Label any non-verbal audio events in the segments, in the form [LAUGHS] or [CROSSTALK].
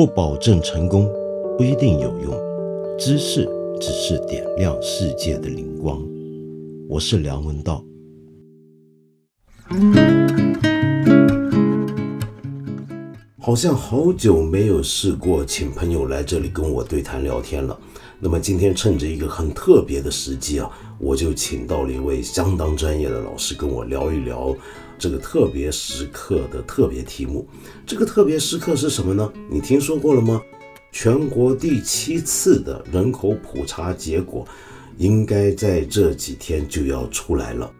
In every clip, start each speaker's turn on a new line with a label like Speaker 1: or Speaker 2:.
Speaker 1: 不保证成功，不一定有用。知识只是点亮世界的灵光。我是梁文道。好像好久没有试过请朋友来这里跟我对谈聊天了。那么今天趁着一个很特别的时机啊，我就请到了一位相当专业的老师跟我聊一聊这个特别时刻的特别题目。这个特别时刻是什么呢？你听说过了吗？全国第七次的人口普查结果，应该在这几天就要出来了。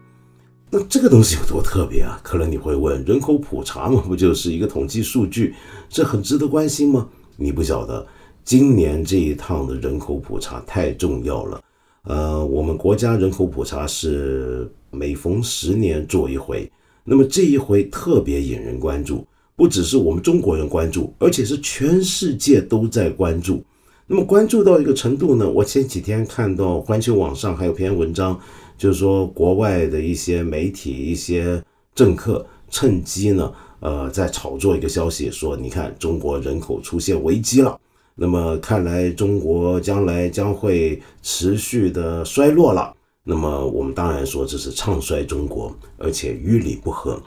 Speaker 1: 那这个东西有多特别啊？可能你会问，人口普查嘛，不就是一个统计数据？这很值得关心吗？你不晓得。今年这一趟的人口普查太重要了，呃，我们国家人口普查是每逢十年做一回，那么这一回特别引人关注，不只是我们中国人关注，而且是全世界都在关注。那么关注到一个程度呢，我前几天看到环球网上还有篇文章，就是说国外的一些媒体、一些政客趁机呢，呃，在炒作一个消息，说你看中国人口出现危机了。那么看来，中国将来将会持续的衰落了。那么我们当然说这是唱衰中国，而且与理不合。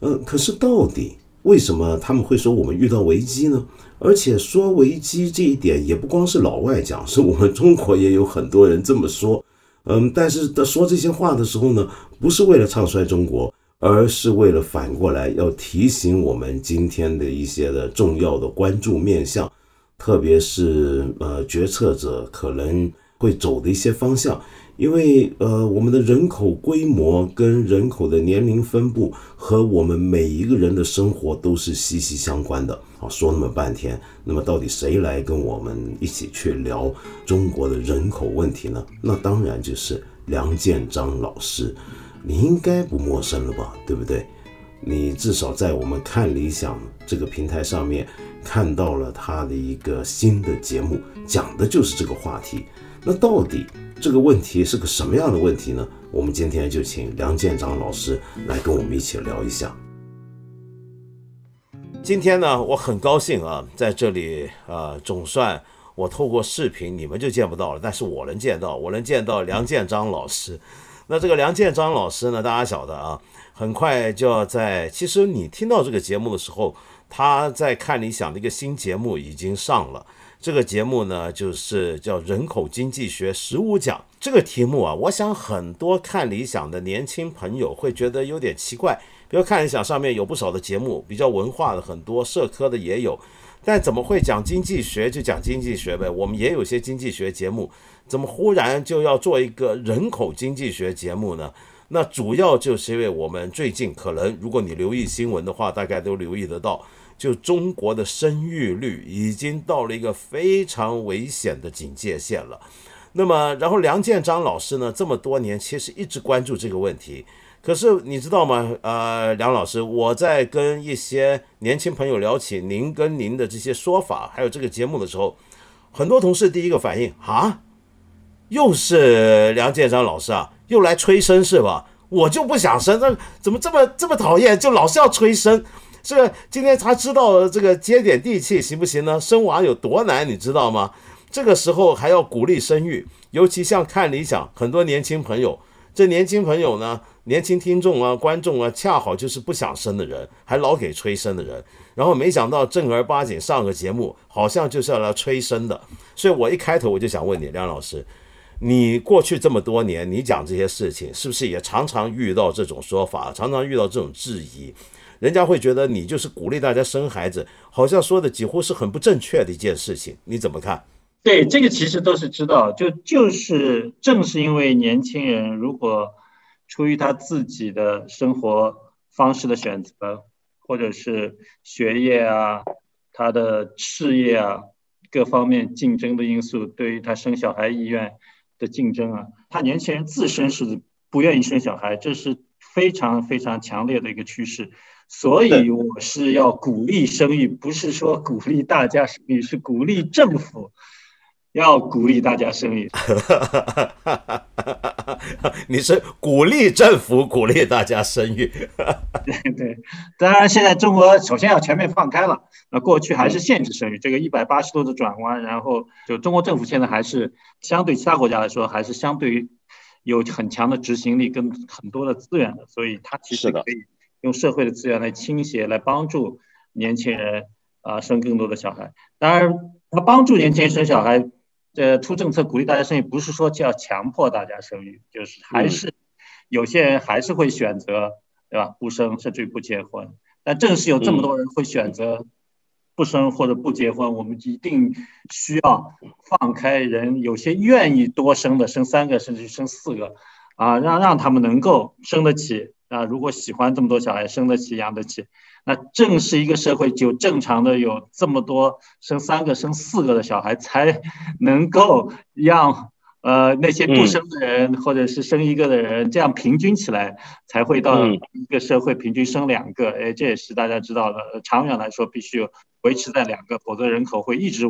Speaker 1: 呃，可是到底为什么他们会说我们遇到危机呢？而且说危机这一点也不光是老外讲，是我们中国也有很多人这么说。嗯，但是说这些话的时候呢，不是为了唱衰中国，而是为了反过来要提醒我们今天的一些的重要的关注面向。特别是呃，决策者可能会走的一些方向，因为呃，我们的人口规模跟人口的年龄分布和我们每一个人的生活都是息息相关的。好，说那么半天，那么到底谁来跟我们一起去聊中国的人口问题呢？那当然就是梁建章老师，你应该不陌生了吧？对不对？你至少在我们看理想这个平台上面看到了他的一个新的节目，讲的就是这个话题。那到底这个问题是个什么样的问题呢？我们今天就请梁建章老师来跟我们一起聊一下。今天呢，我很高兴啊，在这里啊，总算我透过视频你们就见不到了，但是我能见到，我能见到梁建章老师。那这个梁建章老师呢，大家晓得啊。很快就要在，其实你听到这个节目的时候，他在看理想的一个新节目已经上了。这个节目呢，就是叫《人口经济学十五讲》。这个题目啊，我想很多看理想的年轻朋友会觉得有点奇怪。比如看理想上面有不少的节目，比较文化的很多，社科的也有，但怎么会讲经济学就讲经济学呗？我们也有些经济学节目，怎么忽然就要做一个人口经济学节目呢？那主要就是因为我们最近可能，如果你留意新闻的话，大概都留意得到，就中国的生育率已经到了一个非常危险的警戒线了。那么，然后梁建章老师呢，这么多年其实一直关注这个问题。可是你知道吗？呃，梁老师，我在跟一些年轻朋友聊起您跟您的这些说法，还有这个节目的时候，很多同事第一个反应啊，又是梁建章老师啊。又来催生是吧？我就不想生，那怎么这么这么讨厌？就老是要催生，这今天才知道这个接点地气行不行呢？生娃有多难，你知道吗？这个时候还要鼓励生育，尤其像看理想，很多年轻朋友，这年轻朋友呢，年轻听众啊、观众啊，恰好就是不想生的人，还老给催生的人，然后没想到正儿八经上个节目，好像就是要来催生的，所以我一开头我就想问你，梁老师。你过去这么多年，你讲这些事情，是不是也常常遇到这种说法，常常遇到这种质疑？人家会觉得你就是鼓励大家生孩子，好像说的几乎是很不正确的一件事情。你怎么看？
Speaker 2: 对，这个其实都是知道，就就是正是因为年轻人如果出于他自己的生活方式的选择，或者是学业啊、他的事业啊各方面竞争的因素，对于他生小孩意愿。的竞争啊，他年轻人自身是不愿意生小孩，这是非常非常强烈的一个趋势。所以我是要鼓励生育，不是说鼓励大家生育，是鼓励政府要鼓励大家生育。[LAUGHS]
Speaker 1: 你是鼓励政府鼓励大家生育？[LAUGHS]
Speaker 2: 对对，当然现在中国首先要全面放开了，那过去还是限制生育，这个一百八十度的转弯，然后就中国政府现在还是相对其他国家来说，还是相对于有很强的执行力跟很多的资源的，所以它其实可以用社会的资源来倾斜，来帮助年轻人啊生更多的小孩。当然，他帮助年轻人生小孩。这，出政策鼓励大家生育，不是说就要强迫大家生育，就是还是有些人还是会选择，对吧？不生甚至于不结婚。但正是有这么多人会选择不生或者不结婚，我们一定需要放开人，有些愿意多生的，生三个甚至生四个，啊，让让他们能够生得起啊。如果喜欢这么多小孩，生得起养得起。那正是一个社会就正常的有这么多生三个、生四个的小孩，才能够让呃那些不生的人或者是生一个的人，这样平均起来才会到一个社会平均生两个。哎，这也是大家知道的，长远来说必须维持在两个，否则人口会一直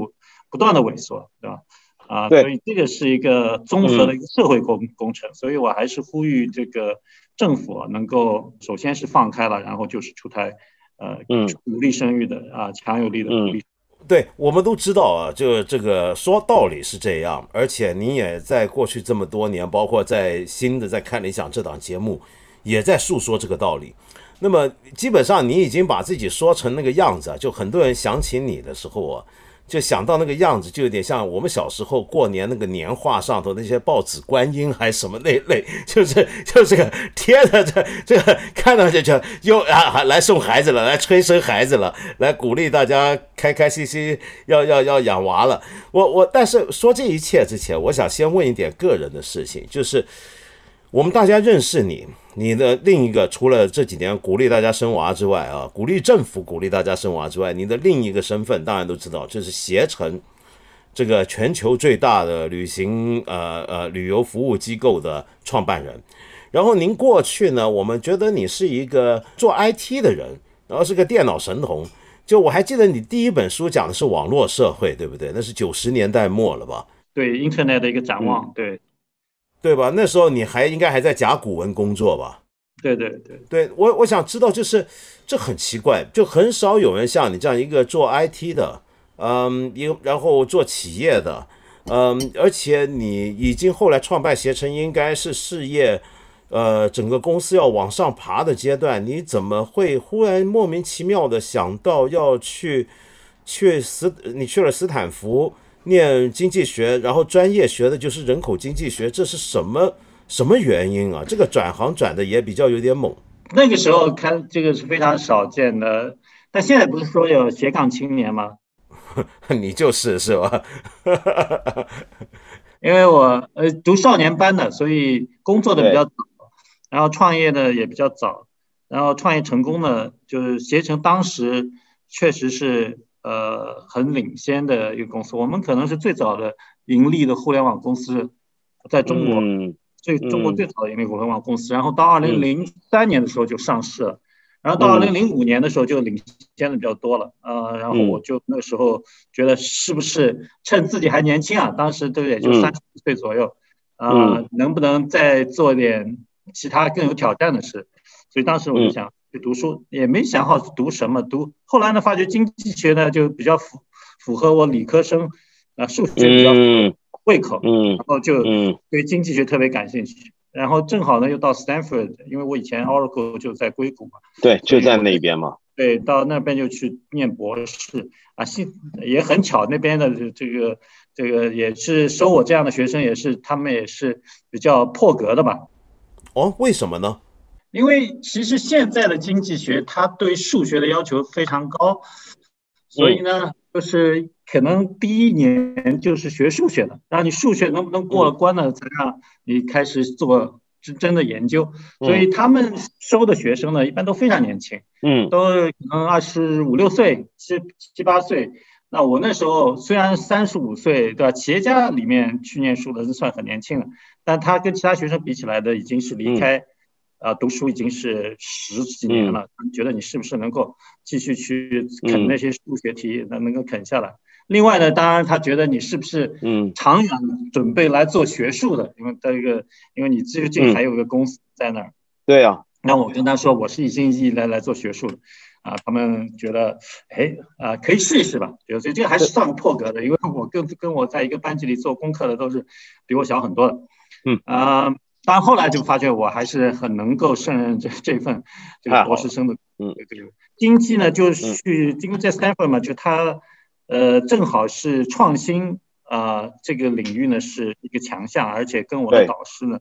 Speaker 2: 不断的萎缩，对吧？啊，所以这个是一个综合的一个社会工工程。所以我还是呼吁这个政府能够首先是放开了，然后就是出台。呃，嗯，鼓励生育的啊，强有力的鼓励。
Speaker 1: 对，我们都知道啊，就这个说道理是这样，而且你也在过去这么多年，包括在新的在看理想这档节目，也在诉说这个道理。那么基本上你已经把自己说成那个样子，就很多人想起你的时候啊。就想到那个样子，就有点像我们小时候过年那个年画上头那些报纸观音还是什么那类，[LAUGHS] 就是就这个贴的这这个看到就就又 [LAUGHS] 啊还来送孩子了，来催生孩子了，来鼓励大家开开心心要要要养娃了。我我但是说这一切之前，我想先问一点个人的事情，就是我们大家认识你。你的另一个除了这几年鼓励大家生娃之外啊，鼓励政府鼓励大家生娃之外，你的另一个身份当然都知道，就是携程这个全球最大的旅行呃呃旅游服务机构的创办人。然后您过去呢，我们觉得你是一个做 IT 的人，然后是个电脑神童。就我还记得你第一本书讲的是网络社会，对不对？那是九十年代末了吧？
Speaker 2: 对，Internet 的一个展望，对。
Speaker 1: 对吧？那时候你还应该还在甲骨文工作吧？
Speaker 2: 对对对，
Speaker 1: 对我我想知道，就是这很奇怪，就很少有人像你这样一个做 IT 的，嗯，一然后做企业的，嗯，而且你已经后来创办携程，应该是事业，呃，整个公司要往上爬的阶段，你怎么会忽然莫名其妙的想到要去去斯，你去了斯坦福？念经济学，然后专业学的就是人口经济学，这是什么什么原因啊？这个转行转的也比较有点猛。
Speaker 2: 那个时候看这个是非常少见的，但现在不是说有斜杠青年吗？[LAUGHS]
Speaker 1: 你就是是吧？[LAUGHS]
Speaker 2: 因为我呃读少年班的，所以工作的比较早，然后创业的也比较早，然后创业成功的就是携程，当时确实是。呃，很领先的一个公司，我们可能是最早的盈利的互联网公司，在中国最中国最早的盈利互联网公司。然后到二零零三年的时候就上市了，然后到二零零五年的时候就领先的比较多了。呃，然后我就那时候觉得是不是趁自己还年轻啊，当时都也就三十岁左右，呃，能不能再做点其他更有挑战的事？所以当时我就想。去读书也没想好读什么，读后来呢，发觉经济学呢就比较符符合我理科生啊数学比较胃口，嗯，然后就对经济学特别感兴趣。然后正好呢又到 Stanford，因为我以前 Oracle 就在硅谷嘛，
Speaker 3: 对，就在那边嘛，
Speaker 2: 对，到那边就去念博士啊，幸也很巧，那边的这个这个也是收我这样的学生，也是他们也是比较破格的吧？
Speaker 1: 哦，为什么呢？
Speaker 2: 因为其实现在的经济学，它对数学的要求非常高，所以呢，就是可能第一年就是学数学的，然后你数学能不能过了关呢，才让你开始做真真的研究。所以他们收的学生呢，一般都非常年轻，嗯，都可能二十五六岁、七七八岁。那我那时候虽然三十五岁，对吧？企业家里面去念书的是算很年轻的，但他跟其他学生比起来的，已经是离开。啊，读书已经是十几年了，觉得你是不是能够继续去啃那些数学题，能能够啃下来？另外呢，当然他觉得你是不是嗯长远准备来做学术的，因为这个因为你最近还有个公司在那儿。
Speaker 3: 对啊，
Speaker 2: 那我跟他说我是一心一意来来做学术的，啊，他们觉得哎啊可以试一试吧，觉得这个还是算破格的，因为我跟跟我在一个班级里做功课的都是比我小很多的。
Speaker 3: 嗯
Speaker 2: 啊，但后来就发觉我还是很能够胜任这这份这个博士生的。
Speaker 3: 嗯，
Speaker 2: 这个经济呢，就是去因为在 Stanford 嘛，就他。呃，正好是创新啊，这个领域呢是一个强项，而且跟我的导师呢，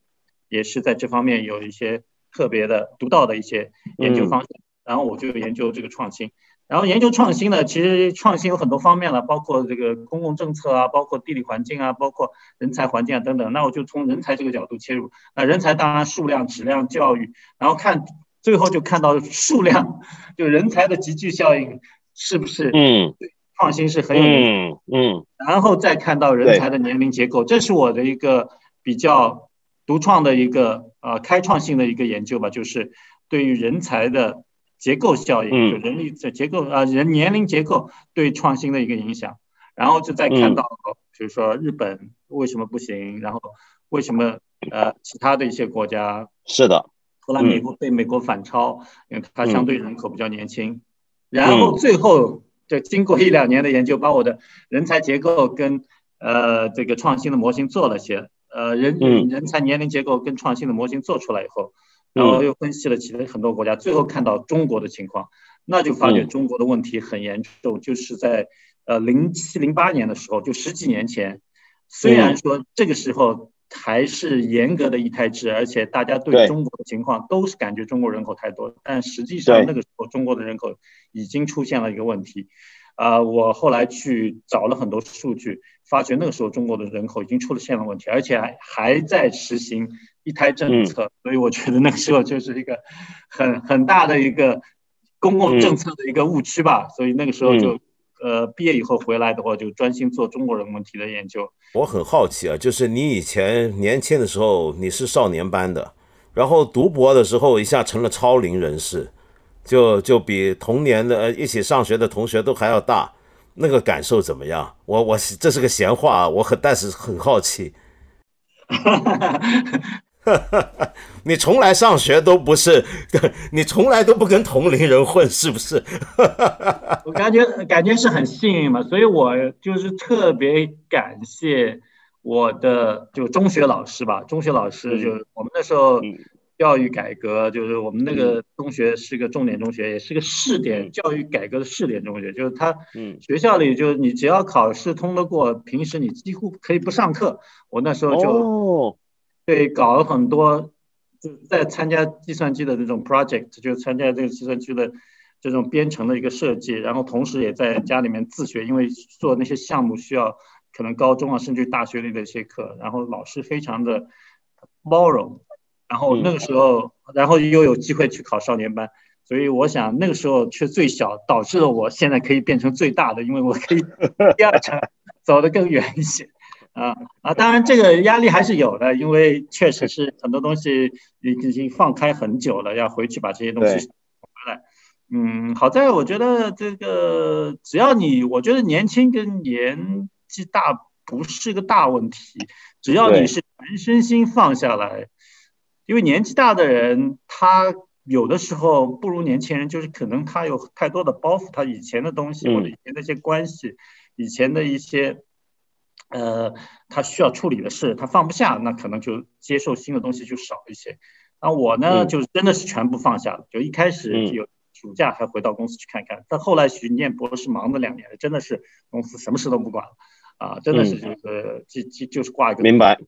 Speaker 2: 也是在这方面有一些特别的、独到的一些研究方向。然后我就研究这个创新，然后研究创新呢，其实创新有很多方面了，包括这个公共政策啊，包括地理环境啊，包括人才环境啊等等。那我就从人才这个角度切入，那人才当然数量、质量、教育，然后看最后就看到数量，[LAUGHS] 就人才的集聚效应是不是？
Speaker 3: 嗯。
Speaker 2: 创新是很有
Speaker 3: 嗯嗯，
Speaker 2: 然后再看到人才的年龄结构，这是我的一个比较独创的一个呃开创性的一个研究吧，就是对于人才的结构效应，就人力的结构啊人年龄结构对创新的一个影响，然后就再看到，比如说日本为什么不行，然后为什么呃其他的一些国家
Speaker 3: 是的，
Speaker 2: 后来美国被美国反超，因为它相对人口比较年轻，然后最后。就经过一两年的研究，把我的人才结构跟呃这个创新的模型做了些，呃人人才年龄结构跟创新的模型做出来以后，然后又分析了其他很多国家，最后看到中国的情况，那就发觉中国的问题很严重，就是在呃零七零八年的时候，就十几年前，虽然说这个时候。还是严格的一胎制，而且大家对中国的情况都是感觉中国人口太多，但实际上那个时候中国的人口已经出现了一个问题。啊，我后来去找了很多数据，发觉那个时候中国的人口已经出了现了问题，而且还还在实行一胎政策，所以我觉得那个时候就是一个很很大的一个公共政策的一个误区吧。所以那个时候就。呃，毕业以后回来的话，就专心做中国人问题的研究。
Speaker 1: 我很好奇啊，就是你以前年轻的时候，你是少年班的，然后读博的时候一下成了超龄人士，就就比同年的呃一起上学的同学都还要大，那个感受怎么样？我我这是个闲话，我很但是很好奇。[LAUGHS] 你从来上学都不是，[LAUGHS] 你从来都不跟同龄人混，是不是？[LAUGHS]
Speaker 2: 我感觉感觉是很幸运嘛，所以我就是特别感谢我的就中学老师吧。中学老师就是我们那时候教育改革，就是我们那个中学是个重点中学，也是个试点教育改革的试点中学，就是他学校里就你只要考试通得过，平时你几乎可以不上课。我那时候就。对，搞了很多，就在参加计算机的这种 project，就参加这个计算机的这种编程的一个设计，然后同时也在家里面自学，因为做那些项目需要可能高中啊，甚至大学里的一些课，然后老师非常的包容，然后那个时候，然后又有机会去考少年班，所以我想那个时候却最小，导致了我现在可以变成最大的，因为我可以第二层走得更远一些。[LAUGHS] 啊啊，当然这个压力还是有的，因为确实是很多东西已已经放开很久了，要回去把这些东西回来。嗯，好在我觉得这个只要你，我觉得年轻跟年纪大不是个大问题，只要你是全身心放下来，因为年纪大的人他有的时候不如年轻人，就是可能他有太多的包袱，他以前的东西或者以前的一些关系，以前的一些。呃，他需要处理的事，他放不下，那可能就接受新的东西就少一些。那我呢，就真的是全部放下了。就一开始有暑假还回到公司去看看，但后来徐念博士忙了两年，真的是公司什么事都不管了啊，真的是就是就就就是挂一个。
Speaker 3: 明白。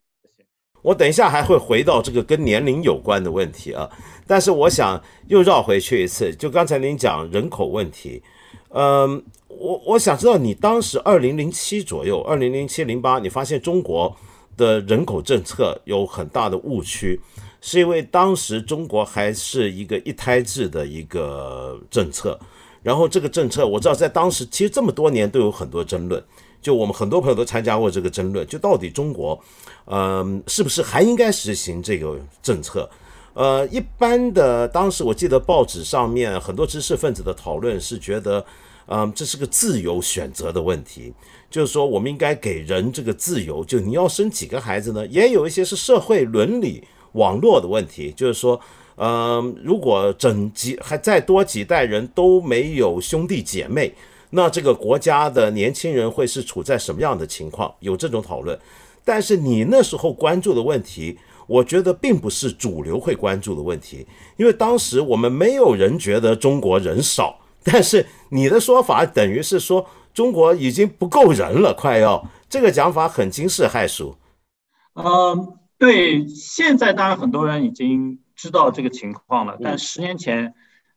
Speaker 1: 我等一下还会回到这个跟年龄有关的问题啊，但是我想又绕回去一次，就刚才您讲人口问题，嗯。我我想知道，你当时二零零七左右，二零零七零八，你发现中国的人口政策有很大的误区，是因为当时中国还是一个一胎制的一个政策，然后这个政策我知道在当时其实这么多年都有很多争论，就我们很多朋友都参加过这个争论，就到底中国，嗯，是不是还应该实行这个政策？呃，一般的当时我记得报纸上面很多知识分子的讨论是觉得。嗯，这是个自由选择的问题，就是说我们应该给人这个自由，就你要生几个孩子呢？也有一些是社会伦理网络的问题，就是说，嗯，如果整几还再多几代人都没有兄弟姐妹，那这个国家的年轻人会是处在什么样的情况？有这种讨论。但是你那时候关注的问题，我觉得并不是主流会关注的问题，因为当时我们没有人觉得中国人少。但是你的说法等于是说中国已经不够人了，快要这个讲法很惊世骇俗。
Speaker 2: 嗯，对，现在当然很多人已经知道这个情况了，但十年前，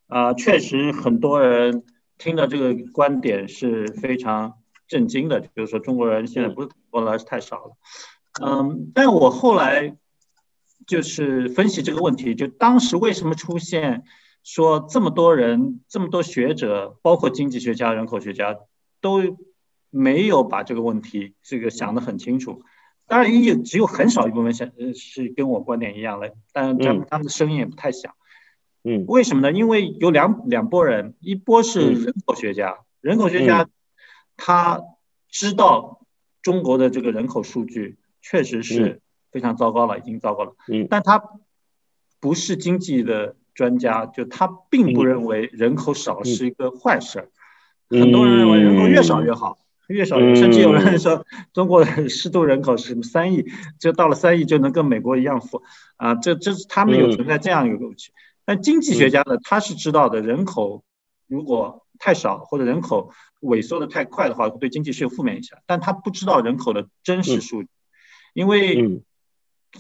Speaker 2: 啊，确实很多人听到这个观点是非常震惊的，就是说中国人现在不是多了，是太少了。嗯，但我后来就是分析这个问题，就当时为什么出现。说这么多人，这么多学者，包括经济学家、人口学家，都没有把这个问题这个想得很清楚。当然，也只有很少一部分想是跟我观点一样的，但他们他们的声音也不太响。
Speaker 1: 嗯，
Speaker 2: 为什么呢？因为有两两拨人，一波是人口学家，人口学家他知道中国的这个人口数据确实是非常糟糕了，已经糟糕了。
Speaker 1: 嗯，
Speaker 2: 但他不是经济的。专家就他并不认为人口少是一个坏事儿，很多人认为人口越少越好，越少越甚至有人说中国的适度人口是三亿，就到了三亿就能跟美国一样富啊，这这是他们有存在这样一个误区。但经济学家呢，他是知道的，人口如果太少或者人口萎缩的太快的话，对经济是有负面影响。但他不知道人口的真实数据，因为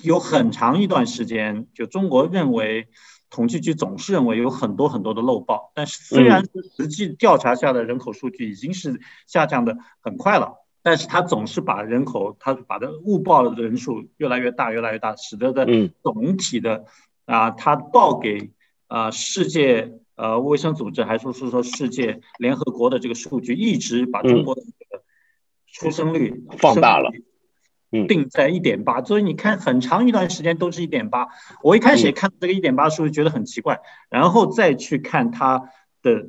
Speaker 2: 有很长一段时间，就中国认为。统计局总是认为有很多很多的漏报，但是虽然实际调查下的人口数据已经是下降的很快了，但是他总是把人口，他把的误报的人数越来越大，越来越大，使得的总体的啊，他报给啊世界呃卫生组织，还说是说世界联合国的这个数据，一直把中国的这个出生率
Speaker 1: 放大了。
Speaker 2: 定在一点八，所以你看很长一段时间都是一点八。我一开始也看这个一点八数据觉得很奇怪，然后再去看它的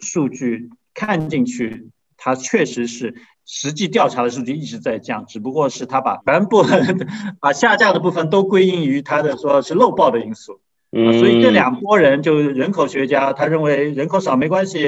Speaker 2: 数据，看进去它确实是实际调查的数据一直在降，只不过是它把全部 [LAUGHS] 把下降的部分都归因于它的说是漏报的因素。
Speaker 1: 嗯，
Speaker 2: 所以这两拨人就是人口学家，他认为人口少没关系，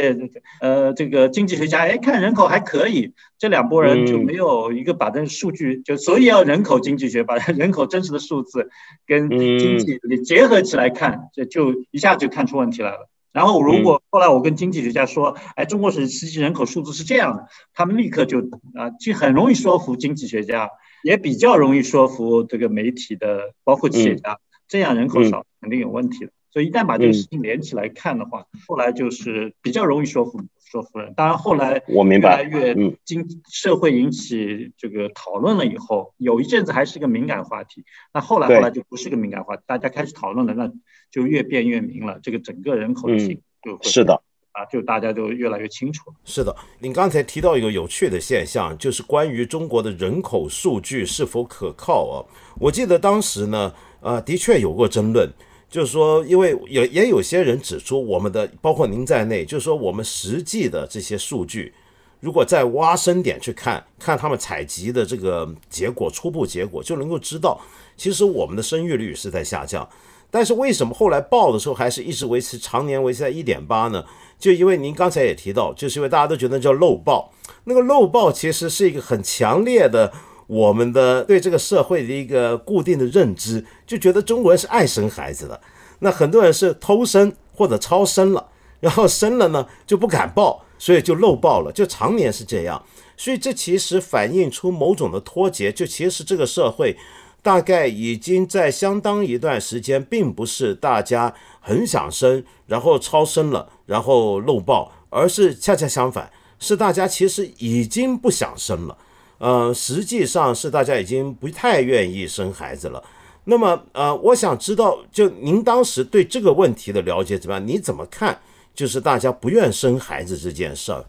Speaker 2: 呃，这个经济学家，哎，看人口还可以，这两拨人就没有一个把这数据，就所以要人口经济学，把 [LAUGHS] 人口真实的数字跟经济结合起来看，这就一下就看出问题来了。然后如果后来我跟经济学家说，哎，中国是实际人口数字是这样的，他们立刻就啊，就很容易说服经济学家，也比较容易说服这个媒体的，包括企业家。这样人口少肯定有问题的，所以一旦把这个事情连起来看的话，后来就是比较容易说服说服人。当然后来
Speaker 1: 我明白，
Speaker 2: 越来越经社会引起这个讨论了以后，有一阵子还是个敏感话题，那后来后来就不是个敏感话题，大家开始讨论了，那就越变越明了。这个整个人口的性就
Speaker 1: 是的。
Speaker 2: 啊，就大家就越来越清楚了。
Speaker 1: 是的，您刚才提到一个有趣的现象，就是关于中国的人口数据是否可靠啊？我记得当时呢，呃，的确有过争论，就是说，因为也也有些人指出，我们的包括您在内，就是说，我们实际的这些数据，如果再挖深点去看，看他们采集的这个结果，初步结果就能够知道，其实我们的生育率是在下降。但是为什么后来报的时候还是一直维持常年维持在一点八呢？就因为您刚才也提到，就是因为大家都觉得叫漏报，那个漏报其实是一个很强烈的我们的对这个社会的一个固定的认知，就觉得中国人是爱生孩子的。那很多人是偷生或者超生了，然后生了呢就不敢报，所以就漏报了，就常年是这样。所以这其实反映出某种的脱节，就其实这个社会。大概已经在相当一段时间，并不是大家很想生，然后超生了，然后漏报，而是恰恰相反，是大家其实已经不想生了，呃，实际上是大家已经不太愿意生孩子了。那么，呃，我想知道，就您当时对这个问题的了解怎么样？你怎么看？就是大家不愿生孩子这件事儿。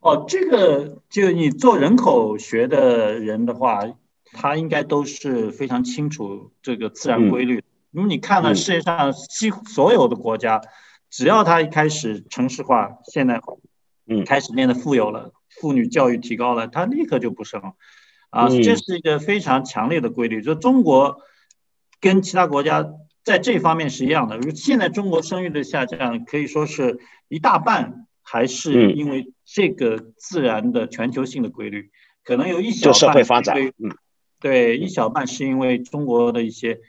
Speaker 2: 哦，这个就你做人口学的人的话。他应该都是非常清楚这个自然规律。因为你看了世界上几乎所有的国家，只要他一开始城市化、现代化，嗯，开始变得富有了，妇女教育提高了，她立刻就不生了，啊，这是一个非常强烈的规律。就中国跟其他国家在这方面是一样的。现在中国生育的下降，可以说是一大半还是因为这个自然的全球性的规律，可能有一小半
Speaker 3: 社会发展，嗯，
Speaker 2: 对，一小半是因为中国的一些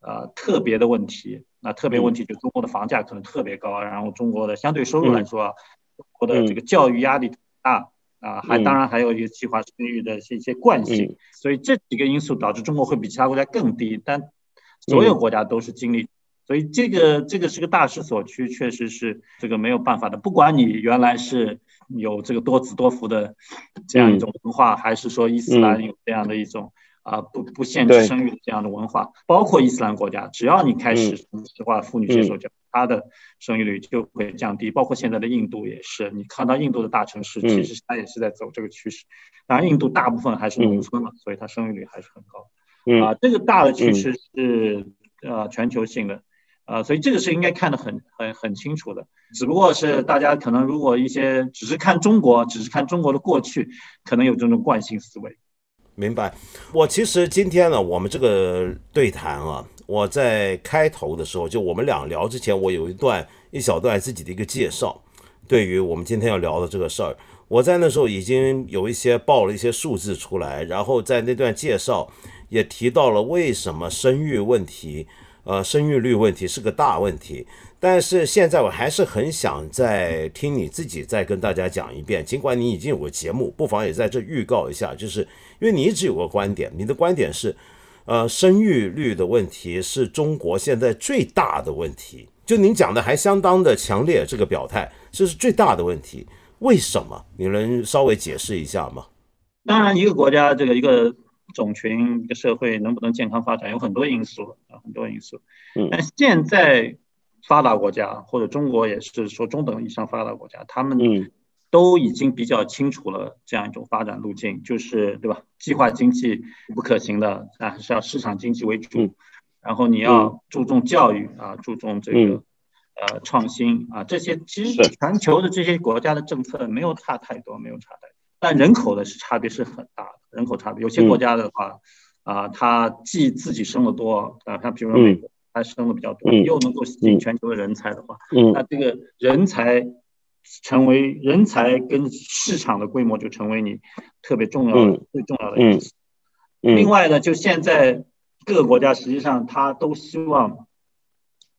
Speaker 2: 呃特别的问题。那特别问题就中国的房价可能特别高，然后中国的相对收入来说，中国的这个教育压力大啊，还当然还有一个计划生育的一些惯性，所以这几个因素导致中国会比其他国家更低，但所有国家都是经历，所以这个这个是个大势所趋，确实是这个没有办法的。不管你原来是有这个多子多福的这样一种文化，还是说伊斯兰有这样的一种。啊，不不限制生育的这样的文化，包括伊斯兰国家，只要你开始实话，妇女接受教育，她的生育率就会降低。包括现在的印度也是，你看到印度的大城市，其实它也是在走这个趋势。当然，印度大部分还是农村嘛，所以它生育率还是很高。啊，这个大的趋势是呃全球性的，啊，所以这个是应该看得很很很清楚的。只不过是大家可能如果一些只是看中国，只是看中国的过去，可能有这种惯性思维。
Speaker 1: 明白，我其实今天呢，我们这个对谈啊，我在开头的时候，就我们俩聊之前，我有一段一小段自己的一个介绍，对于我们今天要聊的这个事儿，我在那时候已经有一些报了一些数字出来，然后在那段介绍也提到了为什么生育问题，呃，生育率问题是个大问题。但是现在我还是很想再听你自己再跟大家讲一遍，尽管你已经有个节目，不妨也在这预告一下，就是因为你一直有个观点，你的观点是，呃，生育率的问题是中国现在最大的问题。就您讲的还相当的强烈，这个表态这是最大的问题，为什么？你能稍微解释一下吗？
Speaker 2: 当然，一个国家这个一个种群一个社会能不能健康发展，有很多因素啊，很多因素。嗯，但现在。发达国家或者中国也是说中等以上发达国家，他们都已经比较清楚了这样一种发展路径，就是对吧？计划经济不可行的，啊是要市场经济为主。然后你要注重教育啊，注重这个呃创新啊，这些其实全球的这些国家的政策没有差太多，没有差太多。但人口的是差别是很大的，人口差别有些国家的话啊，它既自己生的多啊，像比如说美国。它生的比较多，又能够吸引全球的人才的话，那这个人才成为人才跟市场的规模就成为你特别重要的、最重要的因素。另外呢，就现在各个国家实际上它都希望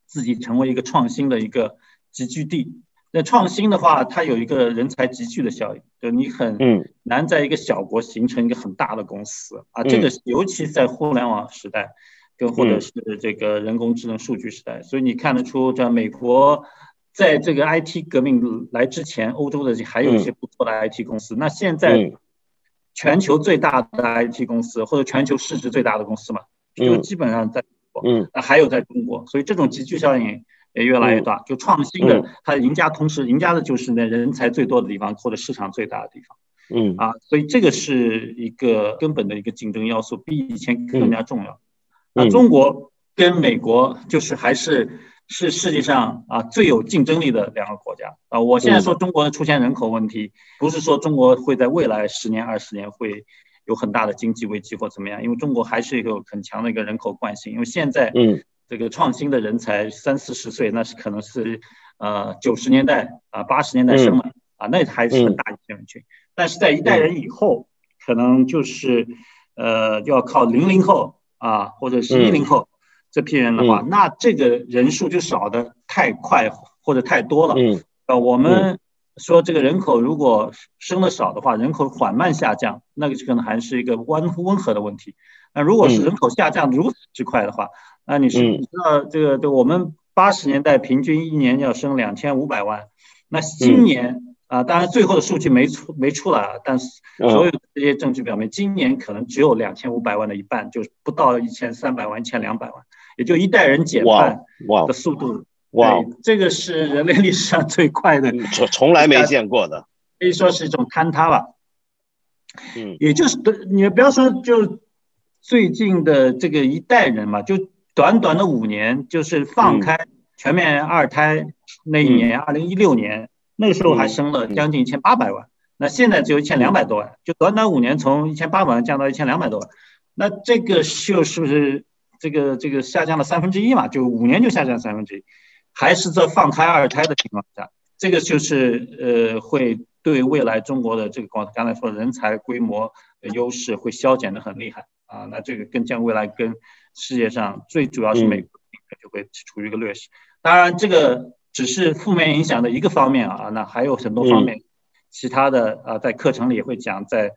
Speaker 2: 自己成为一个创新的一个集聚地。那创新的话，它有一个人才集聚的效应，就你很难在一个小国形成一个很大的公司啊。这个尤其在互联网时代。跟或者是这个人工智能数据时代，所以你看得出，在美国，在这个 IT 革命来之前，欧洲的还有一些不错的 IT 公司。那现在，全球最大的 IT 公司或者全球市值最大的公司嘛，就基本上在美国，那还有在中国，所以这种集聚效应也越来越大。就创新的，它赢家同时赢家的就是那人才最多的地方或者市场最大的地方。
Speaker 3: 嗯。
Speaker 2: 啊，所以这个是一个根本的一个竞争要素，比以前更加重要。那中国跟美国就是还是是世界上啊最有竞争力的两个国家啊。我现在说中国的出现人口问题，不是说中国会在未来十年、二十年会有很大的经济危机或怎么样，因为中国还是一个很强的一个人口惯性。因为现在
Speaker 3: 嗯
Speaker 2: 这个创新的人才三四十岁，那是可能是呃九十年代啊八十年代生的啊，那还是很大一批人群。但是在一代人以后，可能就是呃要靠零零后。啊，或者是一零后这批人的话，那这个人数就少的太快或者太多了。
Speaker 3: 嗯，
Speaker 2: 呃，我们说这个人口如果生的少的话，人口缓慢下降，那个可能还是一个温温和的问题。那如果是人口下降如此之快的话，那你是你知道这个对我们八十年代平均一年要生两千五百万，那今年。啊，当然最后的数据没出没出来，但是所有这些证据表明，今年可能只有两千五百万的一半，就是不到一千三百万、一千两百万，也就一代人减半的速度。
Speaker 3: 哇，
Speaker 2: 这个是人类历史上最快的，
Speaker 3: 从从来没见过的，[LAUGHS]
Speaker 2: 可以说是一种坍塌吧。
Speaker 3: 嗯，
Speaker 2: 也就是你不要说就最近的这个一代人嘛，就短短的五年，就是放开全面二胎那一年，二零一六年。那个时候还升了将近一千八百万，那现在只有一千两百多万，就短短五年从一千八百万降到一千两百多万，那这个就是不是这个这个下降了三分之一嘛？就五年就下降三分之一，还是在放开二胎的情况下，这个就是呃会对未来中国的这个刚刚才说人才规模的优势会消减的很厉害啊，那这个更将未来跟世界上最主要是美国就会处于一个劣势，当然这个。只是负面影响的一个方面啊，那还有很多方面，其他的啊，在课程里也会讲，在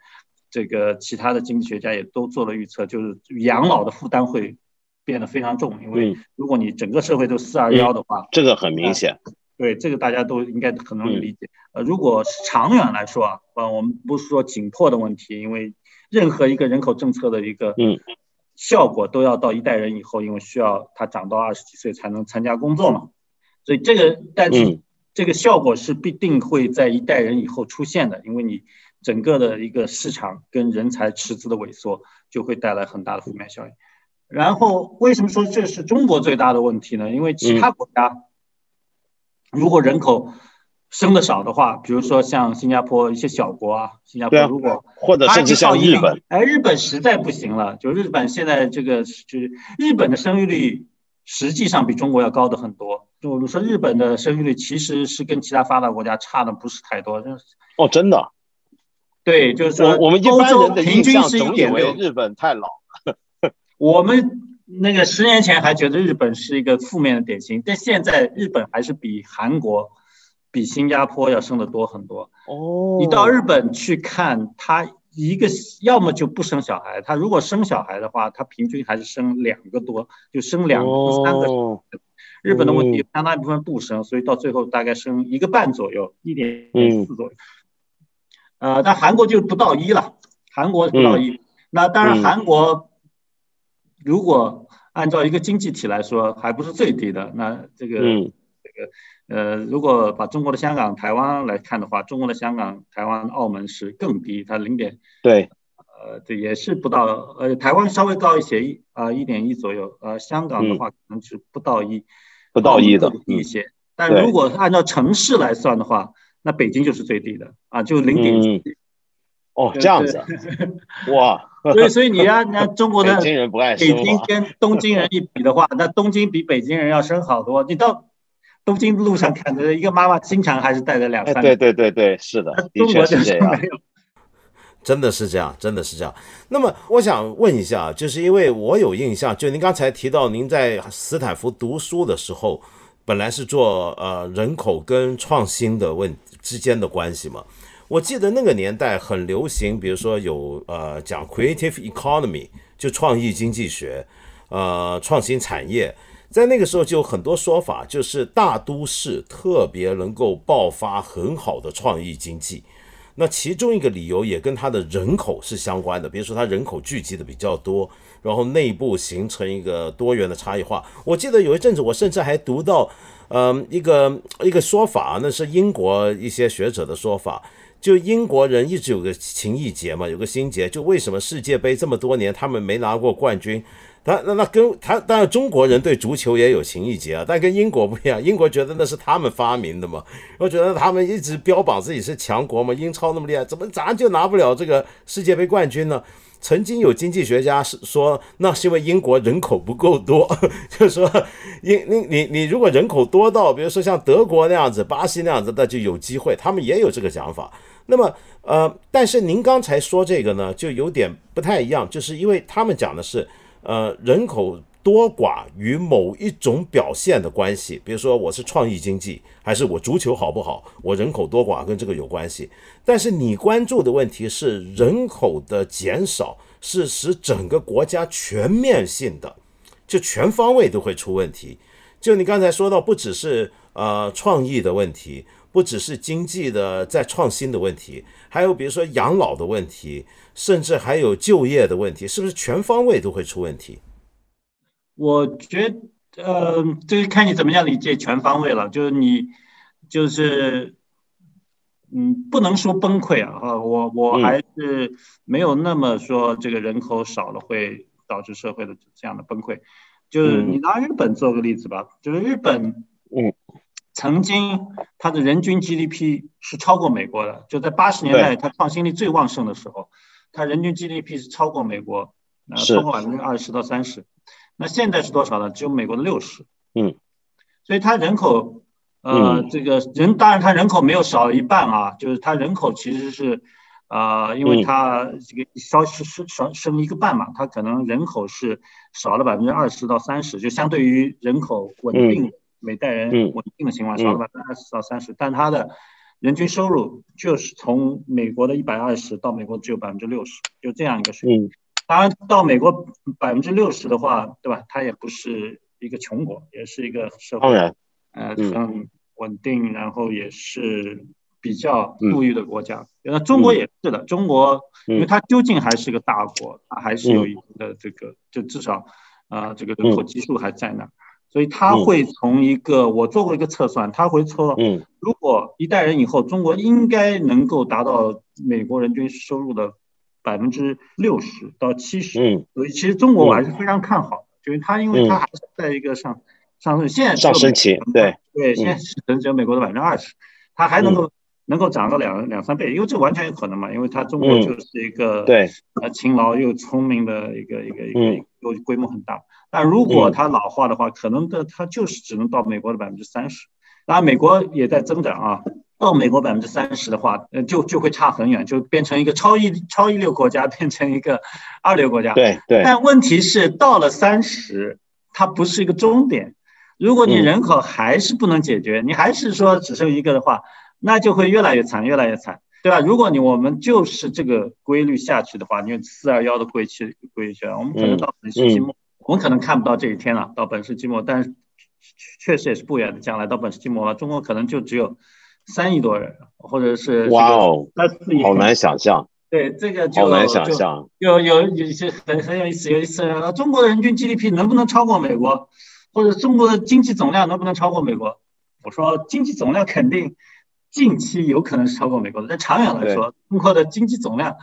Speaker 2: 这个其他的经济学家也都做了预测，就是养老的负担会变得非常重，因为如果你整个社会都四二幺的话，
Speaker 3: 这个很明显，
Speaker 2: 对这个大家都应该很容易理解。呃，如果是长远来说啊，呃，我们不是说紧迫的问题，因为任何一个人口政策的一个效果都要到一代人以后，因为需要他长到二十几岁才能参加工作嘛。所以这个，但是这个效果是必定会在一代人以后出现的，因为你整个的一个市场跟人才池子的萎缩，就会带来很大的负面效应。然后为什么说这是中国最大的问题呢？因为其他国家如果人口生的少的话，比如说像新加坡一些小国啊，新加坡如果
Speaker 3: 或者甚至像日本，
Speaker 2: 哎，日本实在不行了，就日本现在这个就是日本的生育率实际上比中国要高的很多。就说日本的生育率其实是跟其他发达国家差的不是太多，
Speaker 3: 哦，真的，
Speaker 2: 对，就是说
Speaker 3: 我们一般人的
Speaker 2: 平均是
Speaker 3: 总以为日本太老。
Speaker 2: 我们那个十年前还觉得日本是一个负面的典型，但现在日本还是比韩国、比新加坡要生的多很多。
Speaker 3: 哦，
Speaker 2: 你到日本去看，他一个要么就不生小孩，他如果生小孩的话，他平均还是生两个多，就生两个、三个。日本的问题相当一部分不升，所以到最后大概升一个半左右，一点四左右。呃，但韩国就不到一了，韩国不到一。那当然，韩国如果按照一个经济体来说，还不是最低的。那这个这个呃，如果把中国的香港、台湾来看的话，中国的香港、台湾、澳门是更低，它零点
Speaker 3: 对，
Speaker 2: 呃，对也是不到。呃，台湾稍微高一些，一啊一点一左右。呃，香港的话可能是不到一。
Speaker 3: 不到一的
Speaker 2: 一些，但如果按照城市来算的话，那北京就是最低的啊，就零点一。
Speaker 3: 哦，这样子，哇！[LAUGHS]
Speaker 2: 所以，所以你要那中国的
Speaker 3: 北京人不爱
Speaker 2: 北京跟东京人一比的话，那东京比北京人要深好多。你到东京路上看着一个妈妈，经常还是带着两三个。
Speaker 3: 对对对对，是的，
Speaker 2: 中国就是没有。
Speaker 1: 真的是这样，真的是这样。那么我想问一下，就是因为我有印象，就您刚才提到您在斯坦福读书的时候，本来是做呃人口跟创新的问之间的关系嘛。我记得那个年代很流行，比如说有呃讲 creative economy，就创意经济学，呃创新产业，在那个时候就有很多说法，就是大都市特别能够爆发很好的创意经济。那其中一个理由也跟它的人口是相关的，比如说它人口聚集的比较多，然后内部形成一个多元的差异化。我记得有一阵子，我甚至还读到，嗯，一个一个说法，那是英国一些学者的说法，就英国人一直有个情谊节嘛，有个心结，就为什么世界杯这么多年他们没拿过冠军？他那那跟他当然中国人对足球也有情谊结啊，但跟英国不一样，英国觉得那是他们发明的嘛，我觉得他们一直标榜自己是强国嘛，英超那么厉害，怎么咱就拿不了这个世界杯冠军呢？曾经有经济学家是说，那是因为英国人口不够多，[LAUGHS] 就是说，英你你你如果人口多到，比如说像德国那样子、巴西那样子，那就有机会，他们也有这个想法。那么呃，但是您刚才说这个呢，就有点不太一样，就是因为他们讲的是。呃，人口多寡与某一种表现的关系，比如说我是创意经济，还是我足球好不好，我人口多寡跟这个有关系。但是你关注的问题是人口的减少是使整个国家全面性的，就全方位都会出问题。就你刚才说到，不只是呃创意的问题，不只是经济的在创新的问题，还有比如说养老的问题。甚至还有就业的问题，是不是全方位都会出问题？
Speaker 2: 我觉得，呃，这个看你怎么样理解全方位了。就是你，就是，嗯，不能说崩溃啊。我我还是没有那么说，这个人口少了会导致社会的这样的崩溃。就是你拿日本做个例子吧，就是日本，
Speaker 3: 嗯，
Speaker 2: 曾经它的人均 GDP 是超过美国的，就在八十年代它创新力最旺盛的时候，它人均 GDP 是超过美国，呃，超过百分之二十到三十。那现在是多少呢？只有美国的六十。
Speaker 3: 嗯，
Speaker 2: 所以它人口，呃，这个人当然它人口没有少一半啊，就是它人口其实是，呃，因为它这个稍是是少升一个半嘛，它可能人口是少了百分之二十到三十，就相对于人口稳定。每代人稳定的情况少了百分之二十到三十，但它的人均收入就是从美国的一百二十到美国只有百分之六十，就这样一个水平。当然，到美国百分之六十的话，对吧？它也不是一个穷国，也是一个社会呃很稳定，然后也是比较富裕的国家。那中国也是的，中国因为它究竟还是个大国，它还是有一定的这个，就至少啊这个人口基数还在那。所以他会从一个，我做过一个测算，他会说，嗯，如果一代人以后，中国应该能够达到美国人均收入的百分之六十到七十，嗯，所以其实中国我还是非常看好的，就是它，因为它还是在一个上上升，现在
Speaker 3: 上升期，对。
Speaker 2: 对，现在是只有美国的百分之二十，它还能够能够涨到两两三倍，因为这完全有可能嘛，因为它中国就是一个
Speaker 3: 对。
Speaker 2: 呃勤劳又聪明的一个一个一个又规模很大。但如果它老化的话，可能的它就是只能到美国的百分之三十。当然，美国也在增长啊，到美国百分之三十的话，呃，就就会差很远，就变成一个超一超一流国家，变成一个二流国家。
Speaker 3: 对对。
Speaker 2: 但问题是，到了三十，它不是一个终点。如果你人口还是不能解决，你还是说只剩一个的话，那就会越来越惨，越来越惨，对吧？如果你我们就是这个规律下去的话，你四二幺的规律规律下去，我们可能到本世纪末。我们可能看不到这一天了，到本世纪末，但是确实也是不远的将来。到本世纪末了，中国可能就只有三亿多人，或者是
Speaker 3: 哇哦，好难想象。
Speaker 2: 对，这个就
Speaker 3: 好难想象。
Speaker 2: 有有有些很很有意思，有意思。中国的人均 GDP 能不能超过美国？或者中国的经济总量能不能超过美国？我说经济总量肯定近期有可能是超过美国的，但长远来说，中国的经济总量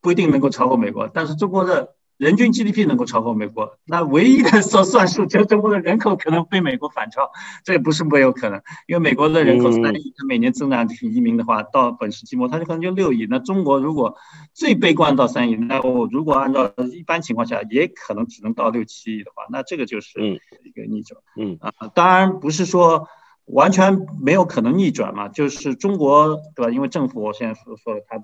Speaker 2: 不一定能够超过美国。但是中国的人均 GDP 能够超过美国，那唯一的说算数就是中国的人口可能被美国反超，这也不是没有可能。因为美国的人口三亿，它每年增长移民的话，到本世纪末，它就可能就六亿。那中国如果最悲观到三亿，那我如果按照一般情况下，也可能只能到六七亿的话，那这个就是一个逆转。嗯啊，当然不是说完全没有可能逆转嘛，就是中国对吧？因为政府我现在说说了，它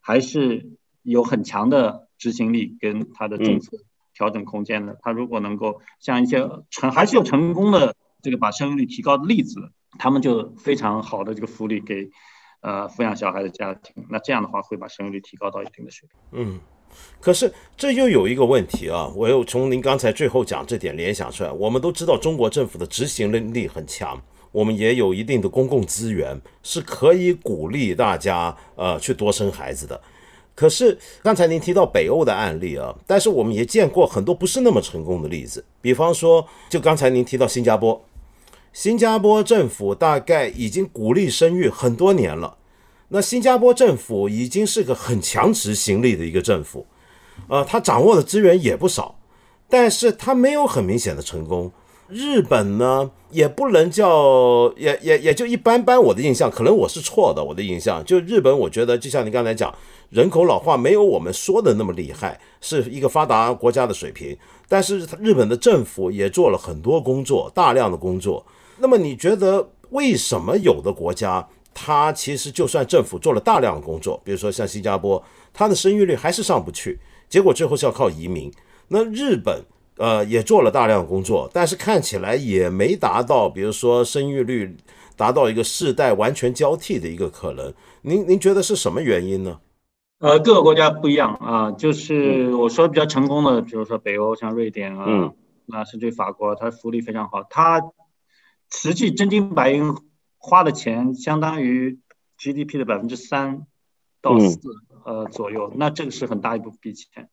Speaker 2: 还是有很强的。执行力跟它的政策调整空间的，它如果能够像一些成还是有成功的这个把生育率提高的例子，他们就非常好的这个福利给呃抚养小孩的家庭，那这样的话会把生育率提高到一定的水平。
Speaker 1: 嗯，可是这又有一个问题啊，我又从您刚才最后讲这点联想出来，我们都知道中国政府的执行能力很强，我们也有一定的公共资源，是可以鼓励大家呃去多生孩子的。可是刚才您提到北欧的案例啊，但是我们也见过很多不是那么成功的例子。比方说，就刚才您提到新加坡，新加坡政府大概已经鼓励生育很多年了。那新加坡政府已经是个很强执行力的一个政府，呃，他掌握的资源也不少，但是他没有很明显的成功。日本呢，也不能叫，也也也就一般般。我的印象，可能我是错的。我的印象，就日本，我觉得就像你刚才讲。人口老化没有我们说的那么厉害，是一个发达国家的水平。但是日本的政府也做了很多工作，大量的工作。那么你觉得为什么有的国家，它其实就算政府做了大量的工作，比如说像新加坡，它的生育率还是上不去，结果最后是要靠移民。那日本呃也做了大量工作，但是看起来也没达到，比如说生育率达到一个世代完全交替的一个可能。您您觉得是什么原因呢？
Speaker 2: 呃，各个国家不一样啊，就是我说比较成功的，比如说北欧，像瑞典啊，那甚至法国，它福利非常好，它实际真金白银花的钱相当于 GDP 的百分之三到四呃左右，那这个是很大一部笔钱。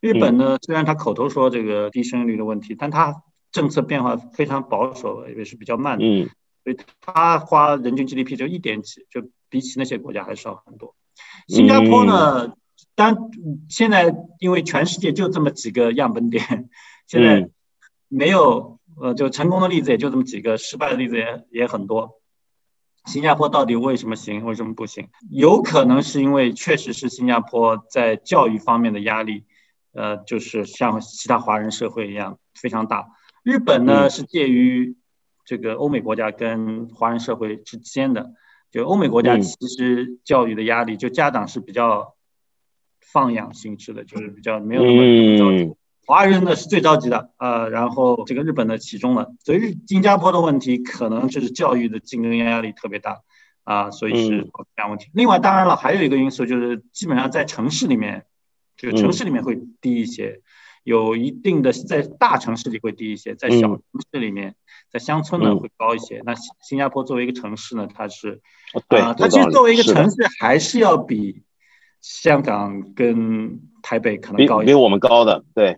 Speaker 2: 日本呢，虽然他口头说这个低生育率的问题，但他政策变化非常保守，也是比较慢的，嗯所以他花人均 GDP 就一点几，就比起那些国家还少很多。新加坡呢？当现在因为全世界就这么几个样本点，现在没有呃，就成功的例子也就这么几个，失败的例子也也很多。新加坡到底为什么行，为什么不行？有可能是因为确实是新加坡在教育方面的压力，呃，就是像其他华人社会一样非常大。日本呢是介于这个欧美国家跟华人社会之间的，就欧美国家其实教育的压力，就家长是比较放养形式的，就是比较没有那么着急。华人呢是最着急的，呃，然后这个日本的其中了，所以日新加坡的问题可能就是教育的竞争压力特别大，啊，所以是这样问题。另外，当然了，还有一个因素就是基本上在城市里面，这个城市里面会低一些，有一定的在大城市里会低一些，在小城市里面，在乡村呢会高一些。那新加坡作为一个城市呢，它是，
Speaker 3: 对，
Speaker 2: 它其实作为一个城市还是要比香港跟台北可能高一
Speaker 3: 比比我们高的，对。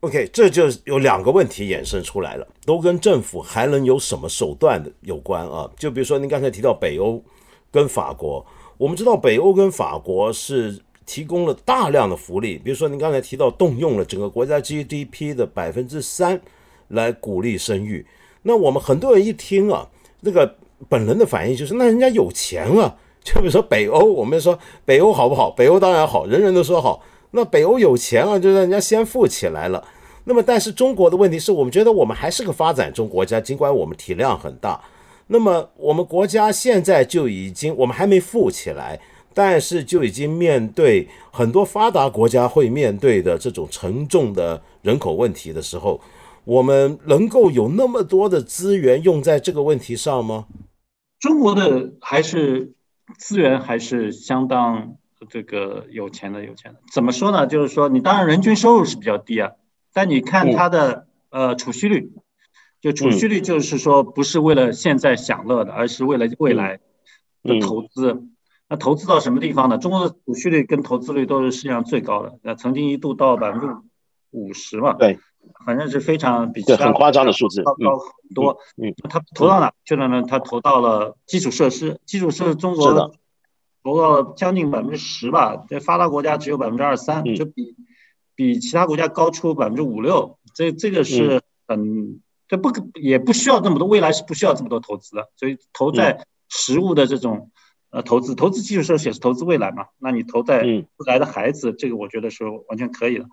Speaker 1: OK，这就有两个问题衍生出来了，都跟政府还能有什么手段的有关啊？就比如说您刚才提到北欧跟法国，我们知道北欧跟法国是提供了大量的福利，比如说您刚才提到动用了整个国家 GDP 的百分之三来鼓励生育，那我们很多人一听啊，那个本能的反应就是那人家有钱啊，就比如说北欧，我们说北欧好不好？北欧当然好，人人都说好。那北欧有钱啊，就让人家先富起来了。那么，但是中国的问题是我们觉得我们还是个发展中国家，尽管我们体量很大。那么，我们国家现在就已经，我们还没富起来，但是就已经面对很多发达国家会面对的这种沉重的人口问题的时候，我们能够有那么多的资源用在这个问题上吗？
Speaker 2: 中国的还是资源还是相当。这个有钱的有钱的，怎么说呢？就是说，你当然人均收入是比较低啊，但你看它的呃储蓄率，就储蓄率就是说不是为了现在享乐的，而是为了未来的投资。那投资到什么地方呢？中国的储蓄率跟投资率都是世界上最高的，那曾经一度到百分之五十嘛。
Speaker 3: 对，
Speaker 2: 反正是非常比其他
Speaker 3: 很夸张的数字
Speaker 2: 高高很多。嗯，他投到哪去了呢？他投到了基础设施，基础设施中国。投到将近百分之十吧，在发达国家只有百分之二三，就比比其他国家高出百分之五六。这这个是很，这不也不需要这么多，未来是不需要这么多投资的。所以投在实物的这种呃投资，投资基础设施也是投资未来嘛。那你投在未来的孩子，这个我觉得是完全可以的。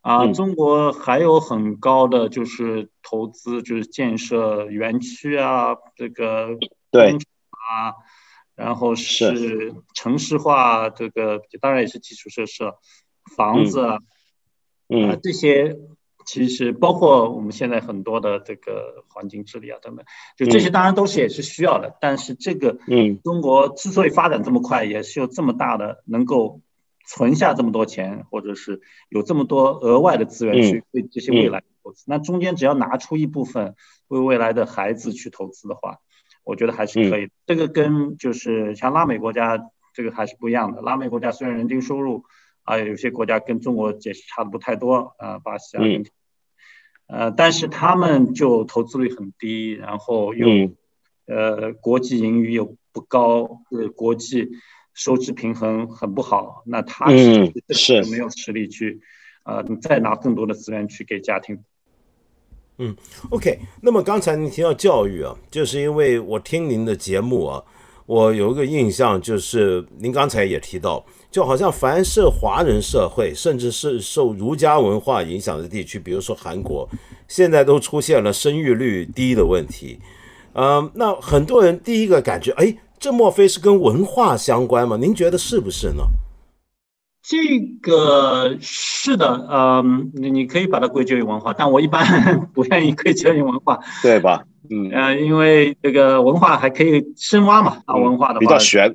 Speaker 2: 啊，中国还有很高的就是投资，就是建设园区啊，这个
Speaker 3: 对
Speaker 2: 啊。然后是城市化，这个当然也是基础设施，房子，
Speaker 3: 嗯，
Speaker 2: 这些其实包括我们现在很多的这个环境治理啊等等，就这些当然都是也是需要的。但是这个，
Speaker 3: 嗯，
Speaker 2: 中国之所以发展这么快，也是有这么大的能够存下这么多钱，或者是有这么多额外的资源去为这些未来投资。那中间只要拿出一部分为未来的孩子去投资的话。我觉得还是可以，这个跟就是像拉美国家这个还是不一样的。拉美国家虽然人均收入啊，有些国家跟中国也是差的不太多啊，巴西、阿根廷，呃，但是他们就投资率很低，然后又呃国际盈余又不高，呃国际收支平衡很不好，那他是是没有实力去呃你再拿更多的资源去给家庭。
Speaker 1: 嗯，OK。那么刚才您提到教育啊，就是因为我听您的节目啊，我有一个印象，就是您刚才也提到，就好像凡是华人社会，甚至是受儒家文化影响的地区，比如说韩国，现在都出现了生育率低的问题。嗯，那很多人第一个感觉，哎，这莫非是跟文化相关吗？您觉得是不是呢？
Speaker 2: 这个是的，嗯，你你可以把它归结于文化，但我一般 [LAUGHS] 不愿意归结于文化，
Speaker 3: 对吧？
Speaker 2: 嗯，呃，因为这个文化还可以深挖嘛，啊，文化的话
Speaker 3: 比较悬，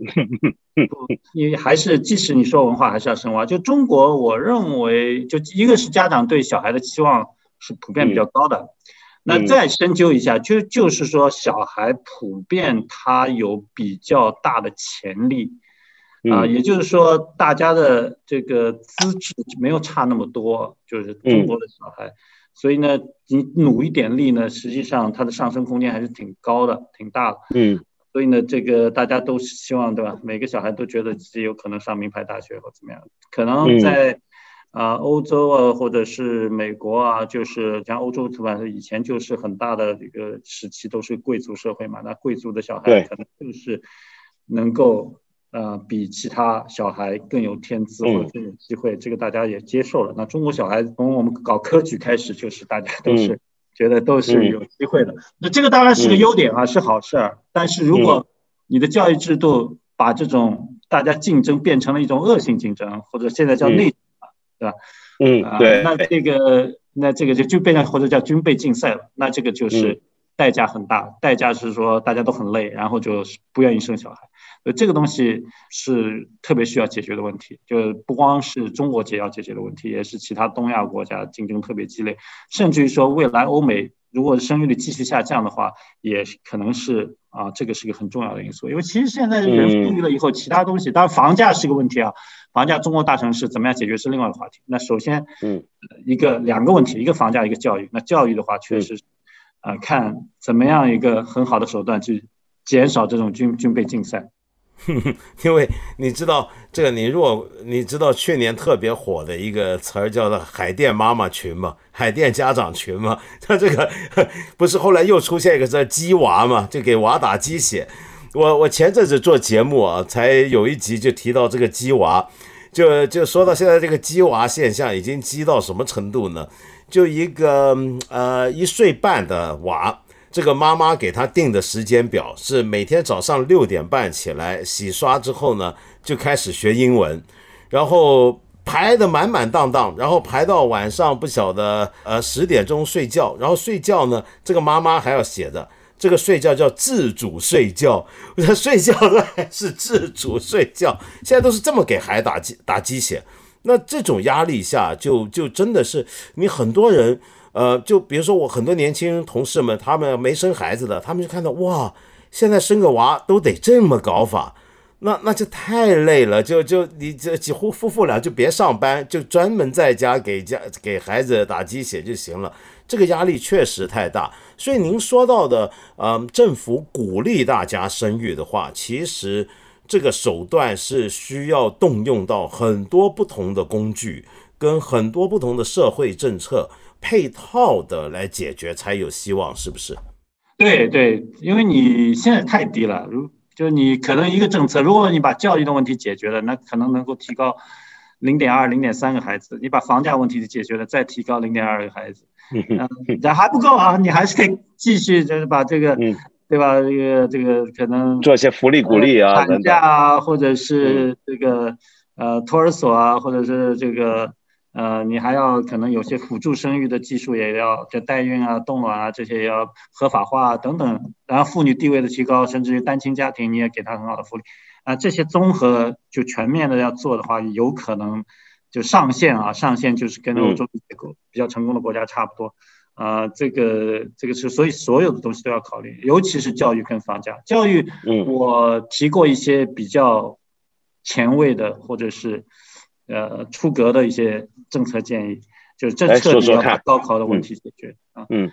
Speaker 3: [LAUGHS]
Speaker 2: 你还是即使你说文化，还是要深挖。就中国，我认为就一个是家长对小孩的期望是普遍比较高的，那再深究一下，就就是说小孩普遍他有比较大的潜力。啊，也就是说，大家的这个资质没有差那么多，就是中国的小孩，所以呢，你努一点力呢，实际上它的上升空间还是挺高的，挺大的。
Speaker 3: 嗯，
Speaker 2: 所以呢，这个大家都希望，对吧？每个小孩都觉得自己有可能上名牌大学或怎么样。可能在啊，欧洲啊，或者是美国啊，就是像欧洲，对吧？以前就是很大的一个时期，都是贵族社会嘛。那贵族的小孩可能就是能够呃比其他小孩更有天资或者更有机会，这个大家也接受了。那中国小孩从我们搞科举开始，就是大家都是觉得都是有机会的。那这个当然是个优点啊，是好事儿。但是如果你的教育制度把这种大家竞争变成了一种恶性竞争，或者现在叫内。对吧？
Speaker 3: 嗯，对。
Speaker 2: 那这个，那这个就就变成或者叫军备竞赛了。那这个就是代价很大，代价是说大家都很累，然后就不愿意生小孩。所以这个东西是特别需要解决的问题，就不光是中国解要解决的问题，也是其他东亚国家竞争特别激烈，甚至于说未来欧美如果生育率继续下降的话，也可能是啊，这个是一个很重要的因素。因为其实现在人富裕了以后，其他东西当然房价是个问题啊。房价，中国大城市怎么样解决是另外一个话题。那首先，
Speaker 3: 嗯，
Speaker 2: 一个两个问题，一个房价，一个教育。那教育的话，确实，啊，看怎么样一个很好的手段去减少这种军军备竞赛。[LAUGHS]
Speaker 1: 因为你知道这个，你若你知道去年特别火的一个词儿叫做“海淀妈妈群”嘛，“海淀家长群”嘛，[LAUGHS] 它这个不是后来又出现一个叫“鸡娃”嘛，就给娃打鸡血。我我前阵子做节目啊，才有一集就提到这个鸡娃，就就说到现在这个鸡娃现象已经鸡到什么程度呢？就一个呃一岁半的娃，这个妈妈给他定的时间表是每天早上六点半起来洗刷之后呢，就开始学英文，然后排的满满当当，然后排到晚上不晓得呃十点钟睡觉，然后睡觉呢，这个妈妈还要写着。这个睡觉叫自主睡觉，我睡觉还是自主睡觉，现在都是这么给孩子打鸡打鸡血。那这种压力下，就就真的是你很多人，呃，就比如说我很多年轻同事们，他们没生孩子的，他们就看到哇，现在生个娃都得这么搞法，那那就太累了，就就你这几乎夫妇俩就别上班，就专门在家给家给孩子打鸡血就行了。这个压力确实太大，所以您说到的，嗯，政府鼓励大家生育的话，其实这个手段是需要动用到很多不同的工具，跟很多不同的社会政策配套的来解决才有希望，是不是？
Speaker 2: 对对，因为你现在太低了，如就你可能一个政策，如果你把教育的问题解决了，那可能能够提高零点二、零点三个孩子；你把房价问题解决了，再提高零点二个孩子。嗯，[LAUGHS] 这还不够啊！你还是可以继续，就是把这个，对吧？这个这个可能
Speaker 3: 做些福利鼓励啊，
Speaker 2: 产假啊，或者是这个呃托儿所啊，或者是这个呃，你还要可能有些辅助生育的技术也要，就代孕啊、冻卵啊这些也要合法化啊等等。然后妇女地位的提高，甚至于单亲家庭，你也给他很好的福利啊。这些综合就全面的要做的话，有可能。就上限啊，上限就是跟欧洲比较成功的国家差不多，啊，这个这个是，所以所有的东西都要考虑，尤其是教育跟房价。教育，我提过一些比较前卫的或者是呃出格的一些政策建议，就是政策要把高考的问题解决啊。
Speaker 3: 嗯，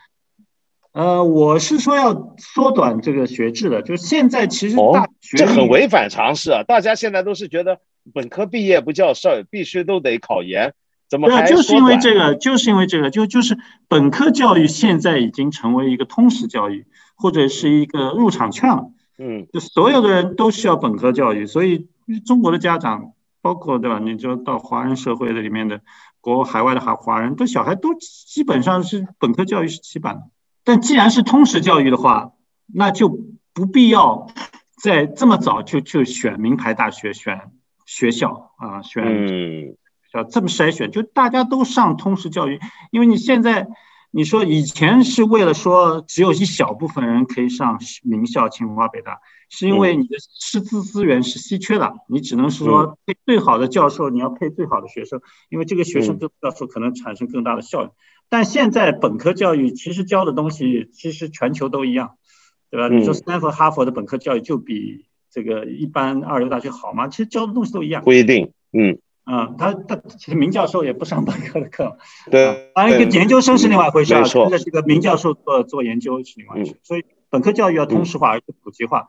Speaker 2: 呃，我是说要缩短这个学制的，就是现在其实大学
Speaker 3: 这很违反常识啊，大家现在都是觉得。本科毕业不叫事儿，必须都得考研，怎么还
Speaker 2: 就是因为这个，就是因为这个，就就是本科教育现在已经成为一个通识教育，或者是一个入场券了。
Speaker 3: 嗯，
Speaker 2: 就所有的人都需要本科教育，所以中国的家长，包括对吧？你就到华人社会的里面的国海外的华华人，都小孩都基本上是本科教育是基本的。但既然是通识教育的话，那就不必要在这么早就就选名牌大学选。学校啊，选要这么筛选，就大家都上通识教育，因为你现在你说以前是为了说只有一小部分人可以上名校，清华北大，是因为你的师资资源是稀缺的，你只能是说配最好的教授，你要配最好的学生，因为这个学生跟教授可能产生更大的效益。但现在本科教育其实教的东西其实全球都一样，对吧？你说斯坦福、哈佛的本科教育就比。这个一般二流大学好吗？其实教的东西都一样，
Speaker 3: 不一定。
Speaker 2: 嗯嗯，他他其实名教授也不上本科的课，
Speaker 3: 对。
Speaker 2: 当然，一个研究生是另外一回事啊，
Speaker 3: 跟
Speaker 2: 着这个名教授做做研究是另外一回事。所以本科教育要通识化而且普及化。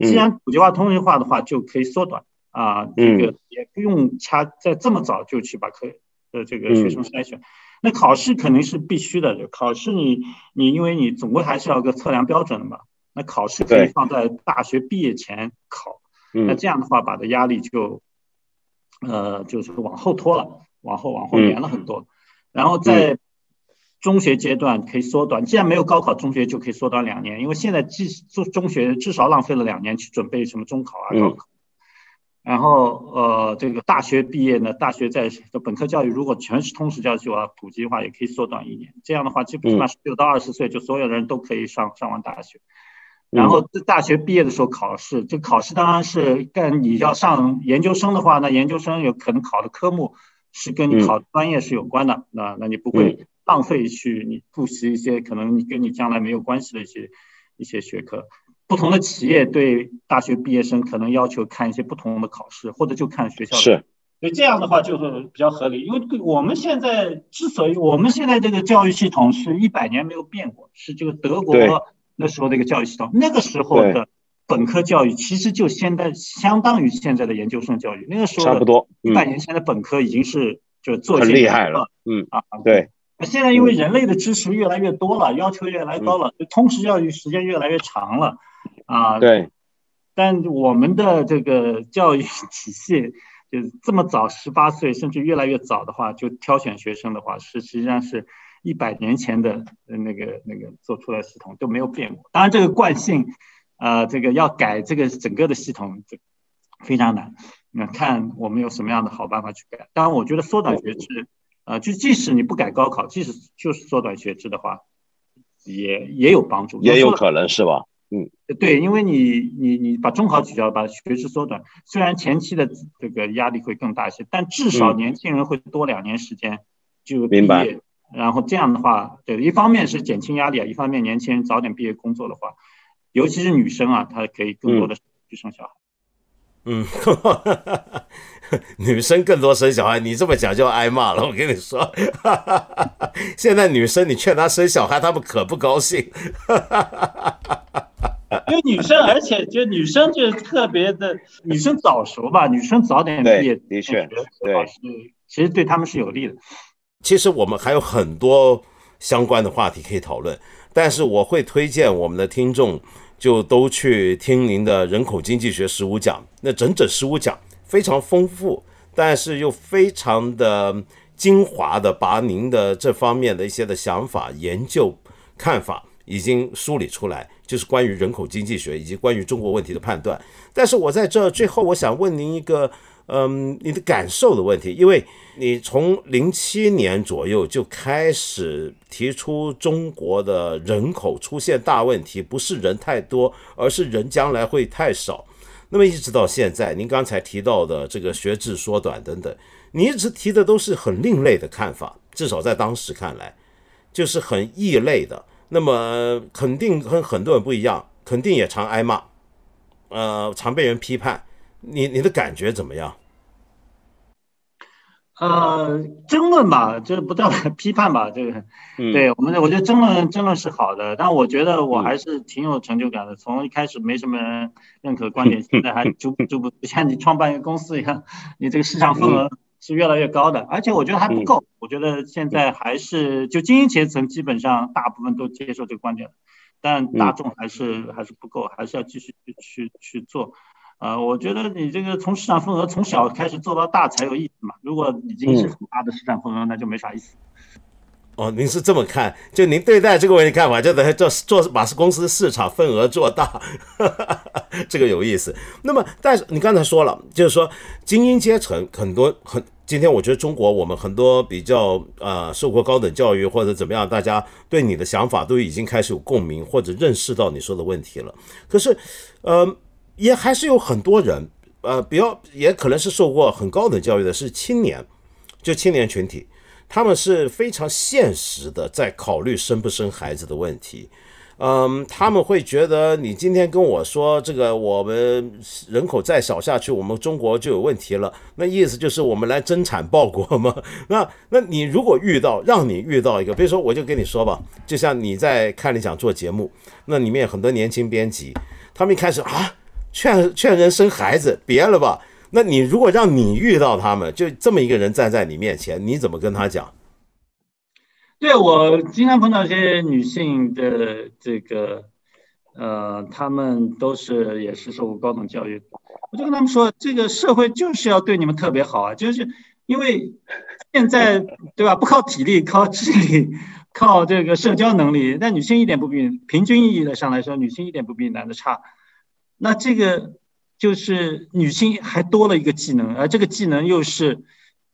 Speaker 2: 既然普及化、通识化的话，就可以缩短啊，这个也不用掐在这么早就去把课的这个学生筛选。那考试肯定是必须的，考试你你因为你总归还是要个测量标准的嘛。那考试可以放在大学毕业前考，那这样的话把的压力就，呃，就是往后拖了，往后往后延了很多。然后在中学阶段可以缩短，既然没有高考，中学就可以缩短两年，因为现在至做中学至少浪费了两年去准备什么中考啊、高考。然后，呃，这个大学毕业呢，大学在的本科教育如果全是通识教育啊，普及的话也可以缩短一年。这样的话，基本上十六到二十岁就所有人都可以上上完大学。然后在大学毕业的时候考试，这考试当然是跟你要上研究生的话，那研究生有可能考的科目是跟你考专业是有关的。那那你不会浪费去你复习一些可能你跟你将来没有关系的一些一些学科。不同的企业对大学毕业生可能要求看一些不同的考试，或者就看学校的。
Speaker 3: 是，
Speaker 2: 所以这样的话就是比较合理。因为我们现在之所以我们现在这个教育系统是一百年没有变过，是这个德国那时候的一个教育系统。那个时候的本科教育其实就现在相当于现在的研究生教育。那个时候
Speaker 3: 差不多，
Speaker 2: 一百年前的本科已经是就做
Speaker 3: 很厉害了。嗯啊，对。
Speaker 2: 现在因为人类的知识越来越多了，要求越来越高了，就通识教育时间越来越长了。啊，
Speaker 3: 对，
Speaker 2: 但我们的这个教育体系，就这么早十八岁，甚至越来越早的话，就挑选学生的话，是实际上是一百年前的那个那个做出来系统都没有变过。当然，这个惯性，呃，这个要改这个整个的系统，这非常难。那看我们有什么样的好办法去改。当然，我觉得缩短学制，呃，就即使你不改高考，即使就是缩短学制的话，也也有帮助，
Speaker 3: 也有可能是吧？嗯，
Speaker 2: 对，因为你你你把中考取消，把学制缩短，虽然前期的这个压力会更大一些，但至少年轻人会多两年时间就毕业，然后这样的话，对，一方面是减轻压力啊，一方面年轻人早点毕业工作的话，尤其是女生啊，她可以更多的去生小孩。
Speaker 1: 嗯，[LAUGHS] 女生更多生小孩，你这么讲就要挨骂了。我跟你说，[LAUGHS] 现在女生你劝她生小孩，她们可不高兴。[LAUGHS]
Speaker 2: 因为女生，而且就女生就特别的，女生早熟吧，女生早点毕业，
Speaker 3: 的确，对，
Speaker 2: 其实对他们是有利的。
Speaker 1: 其实我们还有很多相关的话题可以讨论，但是我会推荐我们的听众就都去听您的人口经济学十五讲，那整整十五讲非常丰富，但是又非常的精华的把您的这方面的一些的想法、研究、看法已经梳理出来。就是关于人口经济学以及关于中国问题的判断，但是我在这最后，我想问您一个，嗯，你的感受的问题，因为你从零七年左右就开始提出中国的人口出现大问题，不是人太多，而是人将来会太少。那么一直到现在，您刚才提到的这个学制缩短等等，你一直提的都是很另类的看法，至少在当时看来，就是很异类的。那么肯定跟很多人不一样，肯定也常挨骂，呃，常被人批判。你你的感觉怎么样？
Speaker 2: 呃，争论吧，就是不叫批判吧，这个，对我们，我觉得争论争论是好的，但我觉得我还是挺有成就感的。从一开始没什么人认可观点，[LAUGHS] 现在还逐步逐步像你创办一个公司一样，你这个市场份额。是越来越高的，而且我觉得还不够。我觉得现在还是就精英阶层基本上大部分都接受这个观点，但大众还是还是不够，还是要继续去去做。呃，我觉得你这个从市场份额从小开始做到大才有意思嘛。如果已经是很大的市场份额，那就没啥意思。
Speaker 1: 哦，您是这么看？就您对待这个问题看法，就等于做做把公司市场份额做大，[LAUGHS] 这个有意思。那么，但是你刚才说了，就是说精英阶层很多很。今天我觉得中国我们很多比较呃受过高等教育或者怎么样，大家对你的想法都已经开始有共鸣或者认识到你说的问题了。可是，呃，也还是有很多人，呃，比较也可能是受过很高等教育的，是青年，就青年群体。他们是非常现实的，在考虑生不生孩子的问题。嗯，他们会觉得你今天跟我说这个，我们人口再少下去，我们中国就有问题了。那意思就是我们来增产报国吗？[LAUGHS] 那那你如果遇到，让你遇到一个，比如说我就跟你说吧，就像你在看理想做节目，那里面很多年轻编辑，他们一开始啊，劝劝人生孩子，别了吧。那你如果让你遇到他们，就这么一个人站在你面前，你怎么跟他讲？
Speaker 2: 对我经常碰到一些女性的这个，呃，她们都是也是受过高等教育，我就跟他们说，这个社会就是要对你们特别好啊，就是因为现在对吧，不靠体力，靠智力，靠这个社交能力，但女性一点不比平均意义的上来说，女性一点不比男的差，那这个就是女性还多了一个技能，而这个技能又是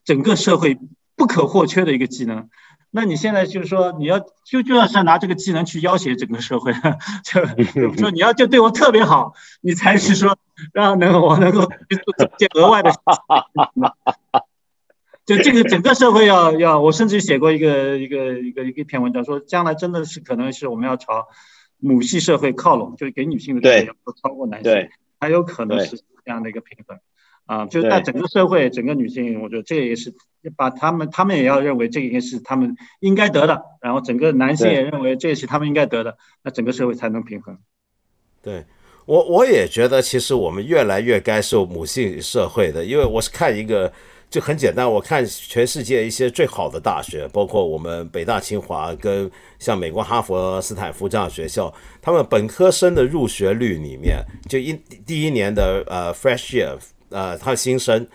Speaker 2: 整个社会不可或缺的一个技能。那你现在就是说，你要就就要是拿这个技能去要挟整个社会，[LAUGHS] 就 [LAUGHS] 说你要就对我特别好，你才是说让能我能够去做这些额外的。[LAUGHS] 就这个整个社会要要，我甚至写过一个一个一个一篇文章，说将来真的是可能是我们要朝母系社会靠拢，就是给女性的地位要超过男性，还有可能是这样的一个平衡。啊，就是在整个社会，整个女性，我觉得这也是把他们，他们也要认为这个是他们应该得的，然后整个男性也认为这也是他们应该得的，那整个社会才能平衡。
Speaker 1: 对我，我也觉得其实我们越来越该受母性社会的，因为我是看一个就很简单，我看全世界一些最好的大学，包括我们北大、清华跟像美国哈佛、斯坦福这样学校，他们本科生的入学率里面，就一第一年的呃 fresh year。呃，他的新生，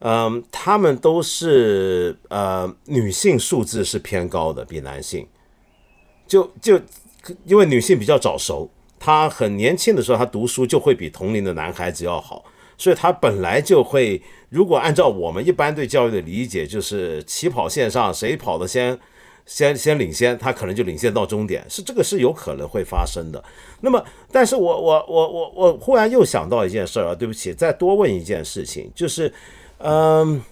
Speaker 1: 嗯，他们都是呃女性数字是偏高的，比男性，就就因为女性比较早熟，她很年轻的时候，她读书就会比同龄的男孩子要好，所以她本来就会，如果按照我们一般对教育的理解，就是起跑线上谁跑的先。先先领先，他可能就领先到终点，是这个是有可能会发生的。那么，但是我我我我我忽然又想到一件事儿啊，对不起，再多问一件事情，就是，嗯，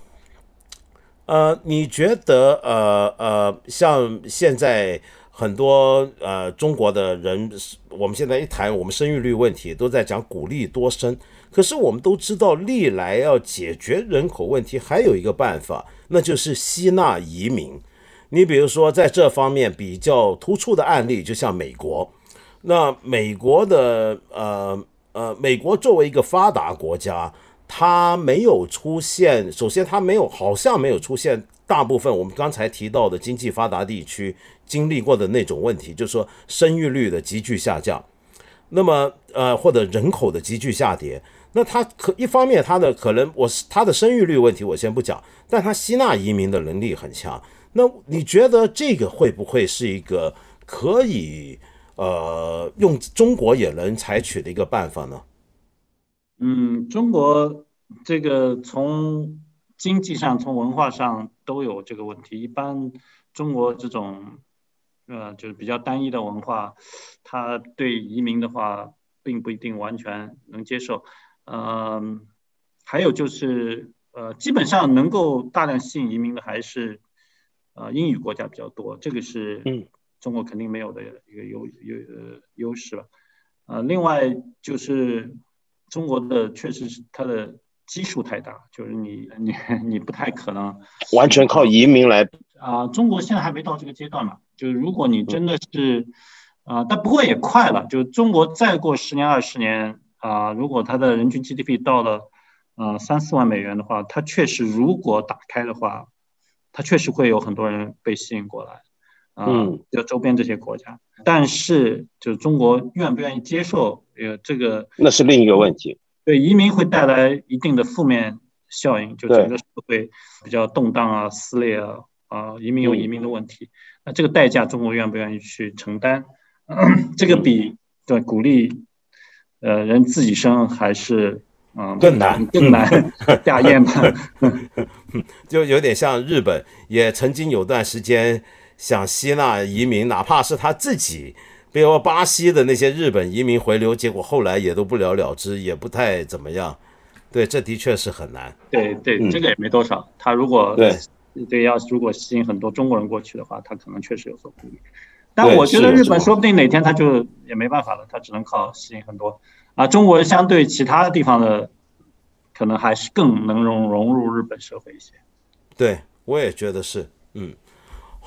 Speaker 1: 呃，你觉得呃呃，像现在很多呃中国的人，我们现在一谈我们生育率问题，都在讲鼓励多生，可是我们都知道，历来要解决人口问题，还有一个办法，那就是吸纳移民。你比如说，在这方面比较突出的案例，就像美国。那美国的呃呃，美国作为一个发达国家，它没有出现，首先它没有，好像没有出现大部分我们刚才提到的经济发达地区经历过的那种问题，就是说生育率的急剧下降。那么呃，或者人口的急剧下跌。那它可一方面，它的可能我是它的生育率问题，我先不讲，但它吸纳移民的能力很强。那你觉得这个会不会是一个可以呃用中国也能采取的一个办法呢？
Speaker 2: 嗯，中国这个从经济上、从文化上都有这个问题。一般中国这种呃就是比较单一的文化，他对移民的话并不一定完全能接受。嗯，还有就是呃基本上能够大量吸引移民的还是。呃，英语国家比较多，这个是中国肯定没有的一个优优呃优势了。呃，另外就是中国的确实是它的基数太大，就是你你你不太可能 [LAUGHS]
Speaker 3: 完全靠移民来
Speaker 2: 啊。中国现在还没到这个阶段嘛，就是如果你真的是啊，但不过也快了，就中国再过十年二十年啊，如果它的人均 GDP 到了呃三四万美元的话，它确实如果打开的话。它确实会有很多人被吸引过来，嗯，就周边这些国家，但是就是中国愿不愿意接受，呃，这个
Speaker 3: 那是另一个问题。
Speaker 2: 对移民会带来一定的负面效应，就整个社会比较动荡啊、撕裂啊，啊，移民有移民的问题，那这个代价中国愿不愿意去承担？[CLEARS THROAT] 这个比对鼓励，呃，人自己生还是？嗯，
Speaker 1: 更难，
Speaker 2: 更难 [LAUGHS] 下咽吧，[LAUGHS]
Speaker 1: 就有点像日本，也曾经有段时间想吸纳移民，哪怕是他自己，比如巴西的那些日本移民回流，结果后来也都不了了之，也不太怎么样。对，这的确是很难。
Speaker 2: 对对，这个也没多少。他如果
Speaker 3: 对
Speaker 2: 对要如果吸引很多中国人过去的话，他可能确实有所顾虑。但我觉得日本说不定哪天他就也没办法了，他只能靠吸引很多。啊，中国相对其他地方的，可能还是更能融融入日本社会一些。
Speaker 1: 对，我也觉得是。嗯，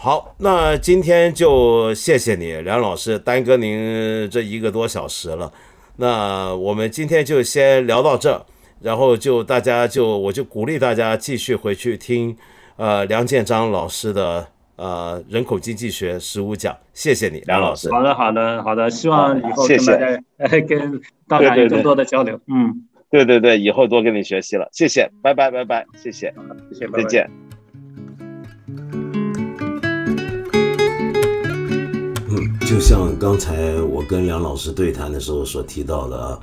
Speaker 1: 好，那今天就谢谢你，梁老师，耽搁您这一个多小时了。那我们今天就先聊到这。然后就大家就我就鼓励大家继续回去听，呃，梁建章老师的呃人口经济学十五讲，谢谢你，梁老师。
Speaker 2: 好的，好的，好的，希望以后跟大家呃 [LAUGHS] 跟大家有更多的交流。嗯，
Speaker 3: 对对对，以后多跟你学习了，谢谢，拜拜拜拜，谢谢，
Speaker 2: 谢谢。
Speaker 3: 再见。
Speaker 1: 就像刚才我跟梁老师对谈的时候所提到的，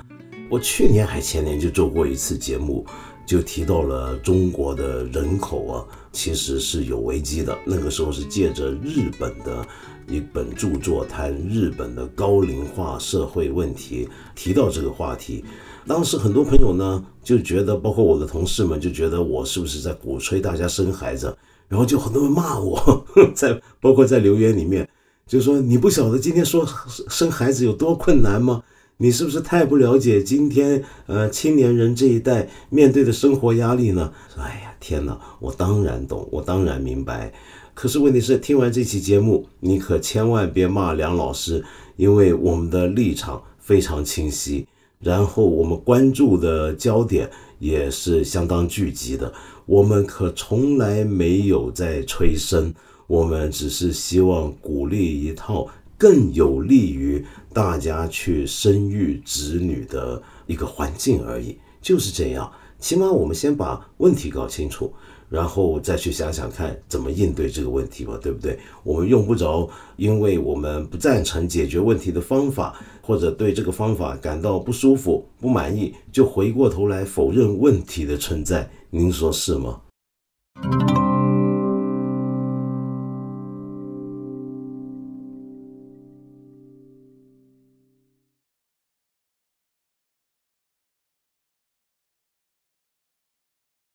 Speaker 1: 我去年还前年就做过一次节目，就提到了中国的人口啊，其实是有危机的。那个时候是借着日本的一本著作谈日本的高龄化社会问题，提到这个话题。当时很多朋友呢就觉得，包括我的同事们就觉得我是不是在鼓吹大家生孩子，然后就很多人骂我，[LAUGHS] 在包括在留言里面。就说你不晓得今天说生孩子有多困难吗？你是不是太不了解今天呃青年人这一代面对的生活压力呢？哎呀天哪，我当然懂，我当然明白。可是问题是，听完这期节目，你可千万别骂梁老师，因为我们的立场非常清晰，然后我们关注的焦点也是相当聚集的。我们可从来没有在催生。我们只是希望鼓励一套更有利于大家去生育子女的一个环境而已，就是这样。起码我们先把问题搞清楚，然后再去想想看怎么应对这个问题吧，对不对？我们用不着，因为我们不赞成解决问题的方法，或者对这个方法感到不舒服、不满意，就回过头来否认问题的存在。您说是吗？